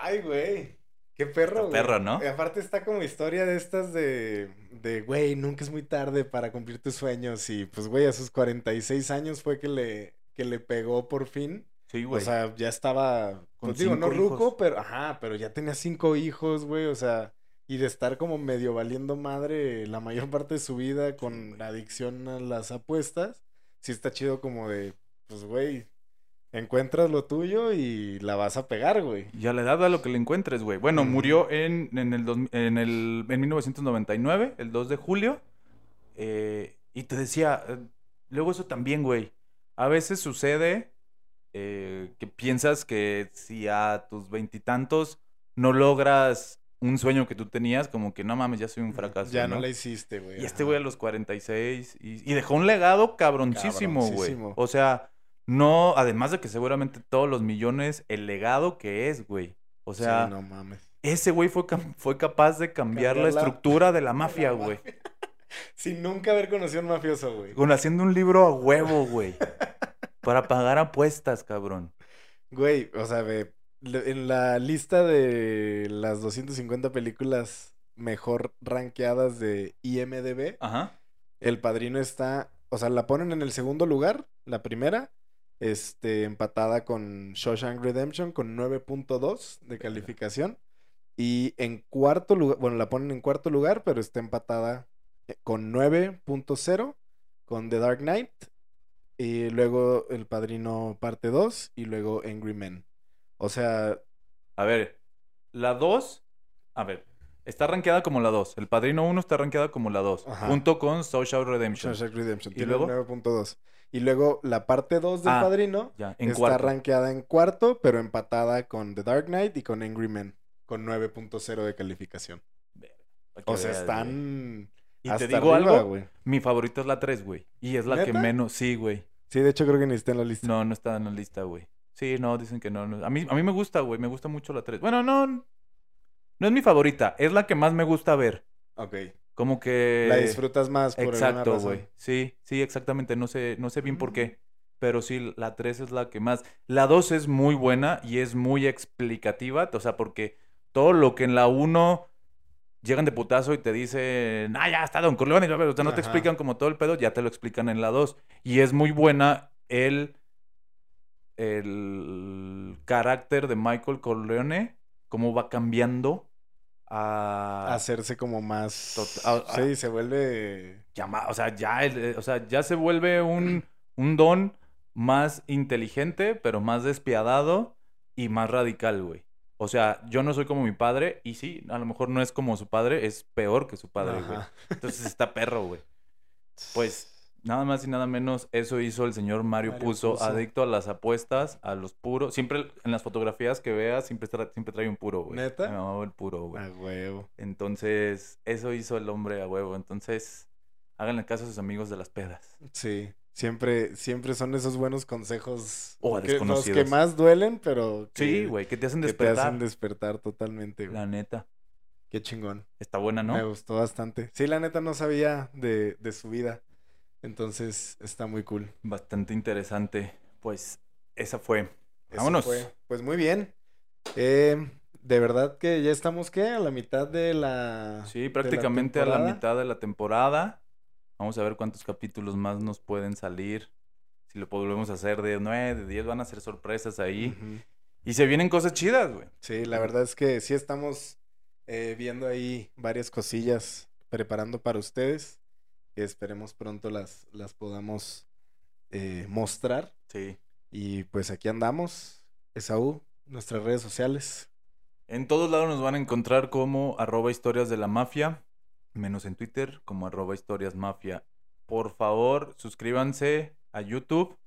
Ay, güey. Qué perro, güey. perro, ¿no? Y aparte está como historia de estas de, de, güey, nunca es muy tarde para cumplir tus sueños. Y pues, güey, a sus 46 años fue que le, que le pegó por fin. Sí, O güey. sea, ya estaba, Con pues digo, no hijos. ruco, pero, ajá, pero ya tenía cinco hijos, güey, o sea, y de estar como medio valiendo madre la mayor parte de su vida con la adicción a las apuestas, sí está chido como de, pues, güey, encuentras lo tuyo y la vas a pegar, güey. Y a la edad a lo que le encuentres, güey. Bueno, murió en, en, el, dos- en, el, en 1999, el 2 de julio. eh, y te decía, eh, luego eso también, güey. A veces sucede eh, que piensas que si a tus veintitantos no logras un sueño que tú tenías, como que no mames, ya soy un fracaso. Ya no ¿no? la hiciste, güey. Y este güey a los 46 y, y dejó un legado cabroncísimo, güey. Cabroncísimo. O sea, no, además de que seguramente todos los millones, el legado que es, güey. O Sí, sea, no mames. ese güey fue, fue capaz de cambiar la Cambiar la- estructura de la mafia, La güey. mafia. Sin nunca haber conocido a un mafioso, güey. Con haciendo un libro a huevo, güey. para pagar apuestas, cabrón. Güey, o sea, ve, en la lista de las 250 películas mejor rankeadas de IMDb, Ajá. El Padrino está, o sea, la ponen en el segundo lugar, la primera, este, empatada con Shawshank Redemption con 9.2 de calificación. Y en cuarto lugar, bueno, la ponen en cuarto lugar, pero está empatada eh, con 9.0 con The Dark Knight. Y luego El Padrino parte 2 y luego Angry Men. O sea, A ver, la 2, a ver, está rankeada como la 2. El Padrino 1 está rankeada como la 2. Ajá. Junto con Social Redemption. Shawshank Redemption ¿Y tiene luego? 9.2. Y luego la parte 2 del Ah, Padrino Ya, en está cuarto. rankeada en cuarto, pero empatada con The Dark Knight y con Angry Men, con 9.0 de calificación. O sea, están Y hasta te digo arriba, algo, güey. mi favorita es la 3, güey. Y es la que menos, sí, güey. Sí, de hecho creo que ni está en la lista. No, no está en la lista, güey. Sí, no, dicen que no. no. A, mí, a mí me gusta, güey. Me gusta mucho la 3. Bueno, no. No es mi favorita. Es la que más me gusta ver. Ok. Como que. La disfrutas más por Exacto, güey. Sí, sí, exactamente. No sé, no sé bien por qué. Pero sí, la 3 es la que más. La 2 es muy buena y es muy explicativa. O sea, porque todo lo que en la 1 llegan de putazo y te dicen, ah, ya está Don Corleone. O sea, no te explican como todo el pedo, ya te lo explican en la 2. Y es muy buena el, el carácter de Michael Corleone, cómo va cambiando a... Hacerse como más... Ah. Sí, se vuelve... llama- o sea, ya, el- eh, o sea, ya se vuelve un, un don más inteligente, pero más despiadado y más radical, güey. O sea, yo no soy como mi padre y sí, a lo mejor no es como su padre, es peor que su padre, güey. Entonces está perro, güey. Pues nada más y nada menos eso hizo el señor Mario, Mario Puzo, Puzo. adicto a las apuestas, a los puros. Siempre en las fotografías que veas, siempre, tra- siempre trae un puro, güey. ¿Neta? Me mamaba el puro, güey. A huevo. Entonces, eso hizo el hombre a huevo. Entonces, háganle caso a sus amigos de las pedas. Sí. Siempre, siempre son esos buenos consejos. O los que más duelen, pero... Sí, güey, que te hacen Que te despertar. hacen despertar totalmente, güey. La neta. Qué chingón. Está buena, Me ¿no? gustó bastante. Sí, la neta no sabía de, de su vida. Entonces está muy cool. Bastante interesante. Pues, esa fue. Eso Vámonos. fue. Pues muy bien. Eh, de verdad que ya estamos, ¿qué? A la mitad de la. Sí, la prácticamente a la mitad de la temporada. Vamos a ver cuántos capítulos más nos pueden salir. Si lo volvemos a hacer de 9, de 10, van a ser sorpresas ahí. Y se vienen cosas chidas, güey. Sí, la verdad es que sí estamos eh, viendo ahí varias cosillas preparando para ustedes. Esperemos pronto las, las podamos eh, mostrar. Sí. Y pues aquí andamos. Esaú, nuestras redes sociales. En todos lados nos van a encontrar como arroba historias de la mafia, menos en Twitter, como arroba historias mafia. Por favor, suscríbanse a YouTube,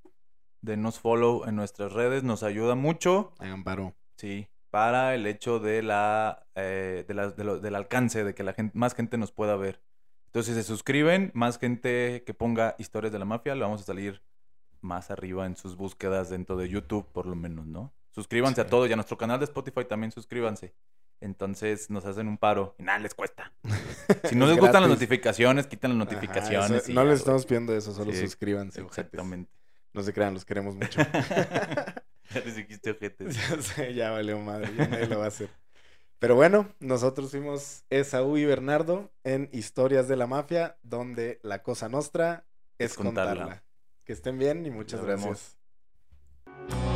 denos follow en nuestras redes, nos ayuda mucho, Hagan paro. sí, para el hecho de la, eh, de la- de lo- del alcance, de que la gente, más gente nos pueda ver. Entonces, se suscriben, más gente que ponga historias de la mafia, le vamos a salir más arriba en sus búsquedas dentro de YouTube, por lo menos, ¿no? Suscríbanse a Sí. todos y a nuestro canal de Spotify también suscríbanse. Entonces nos hacen un paro y nada les cuesta. Si no Es les gustan las notificaciones, quitan las Ajá, notificaciones. eso- y no ya, les estamos pidiendo eso, solo Sí, suscríbanse. ojetes. Exactamente. No se crean, los queremos mucho. ya les dijiste ojetes. ya sé, ya valió madre, ya nadie lo va a hacer. Pero bueno, nosotros fuimos Esaú y Bernardo en Historias de la Mafia, donde la cosa nostra es, Es contarla. contarla. Que estén bien y muchas Nos vemos. gracias.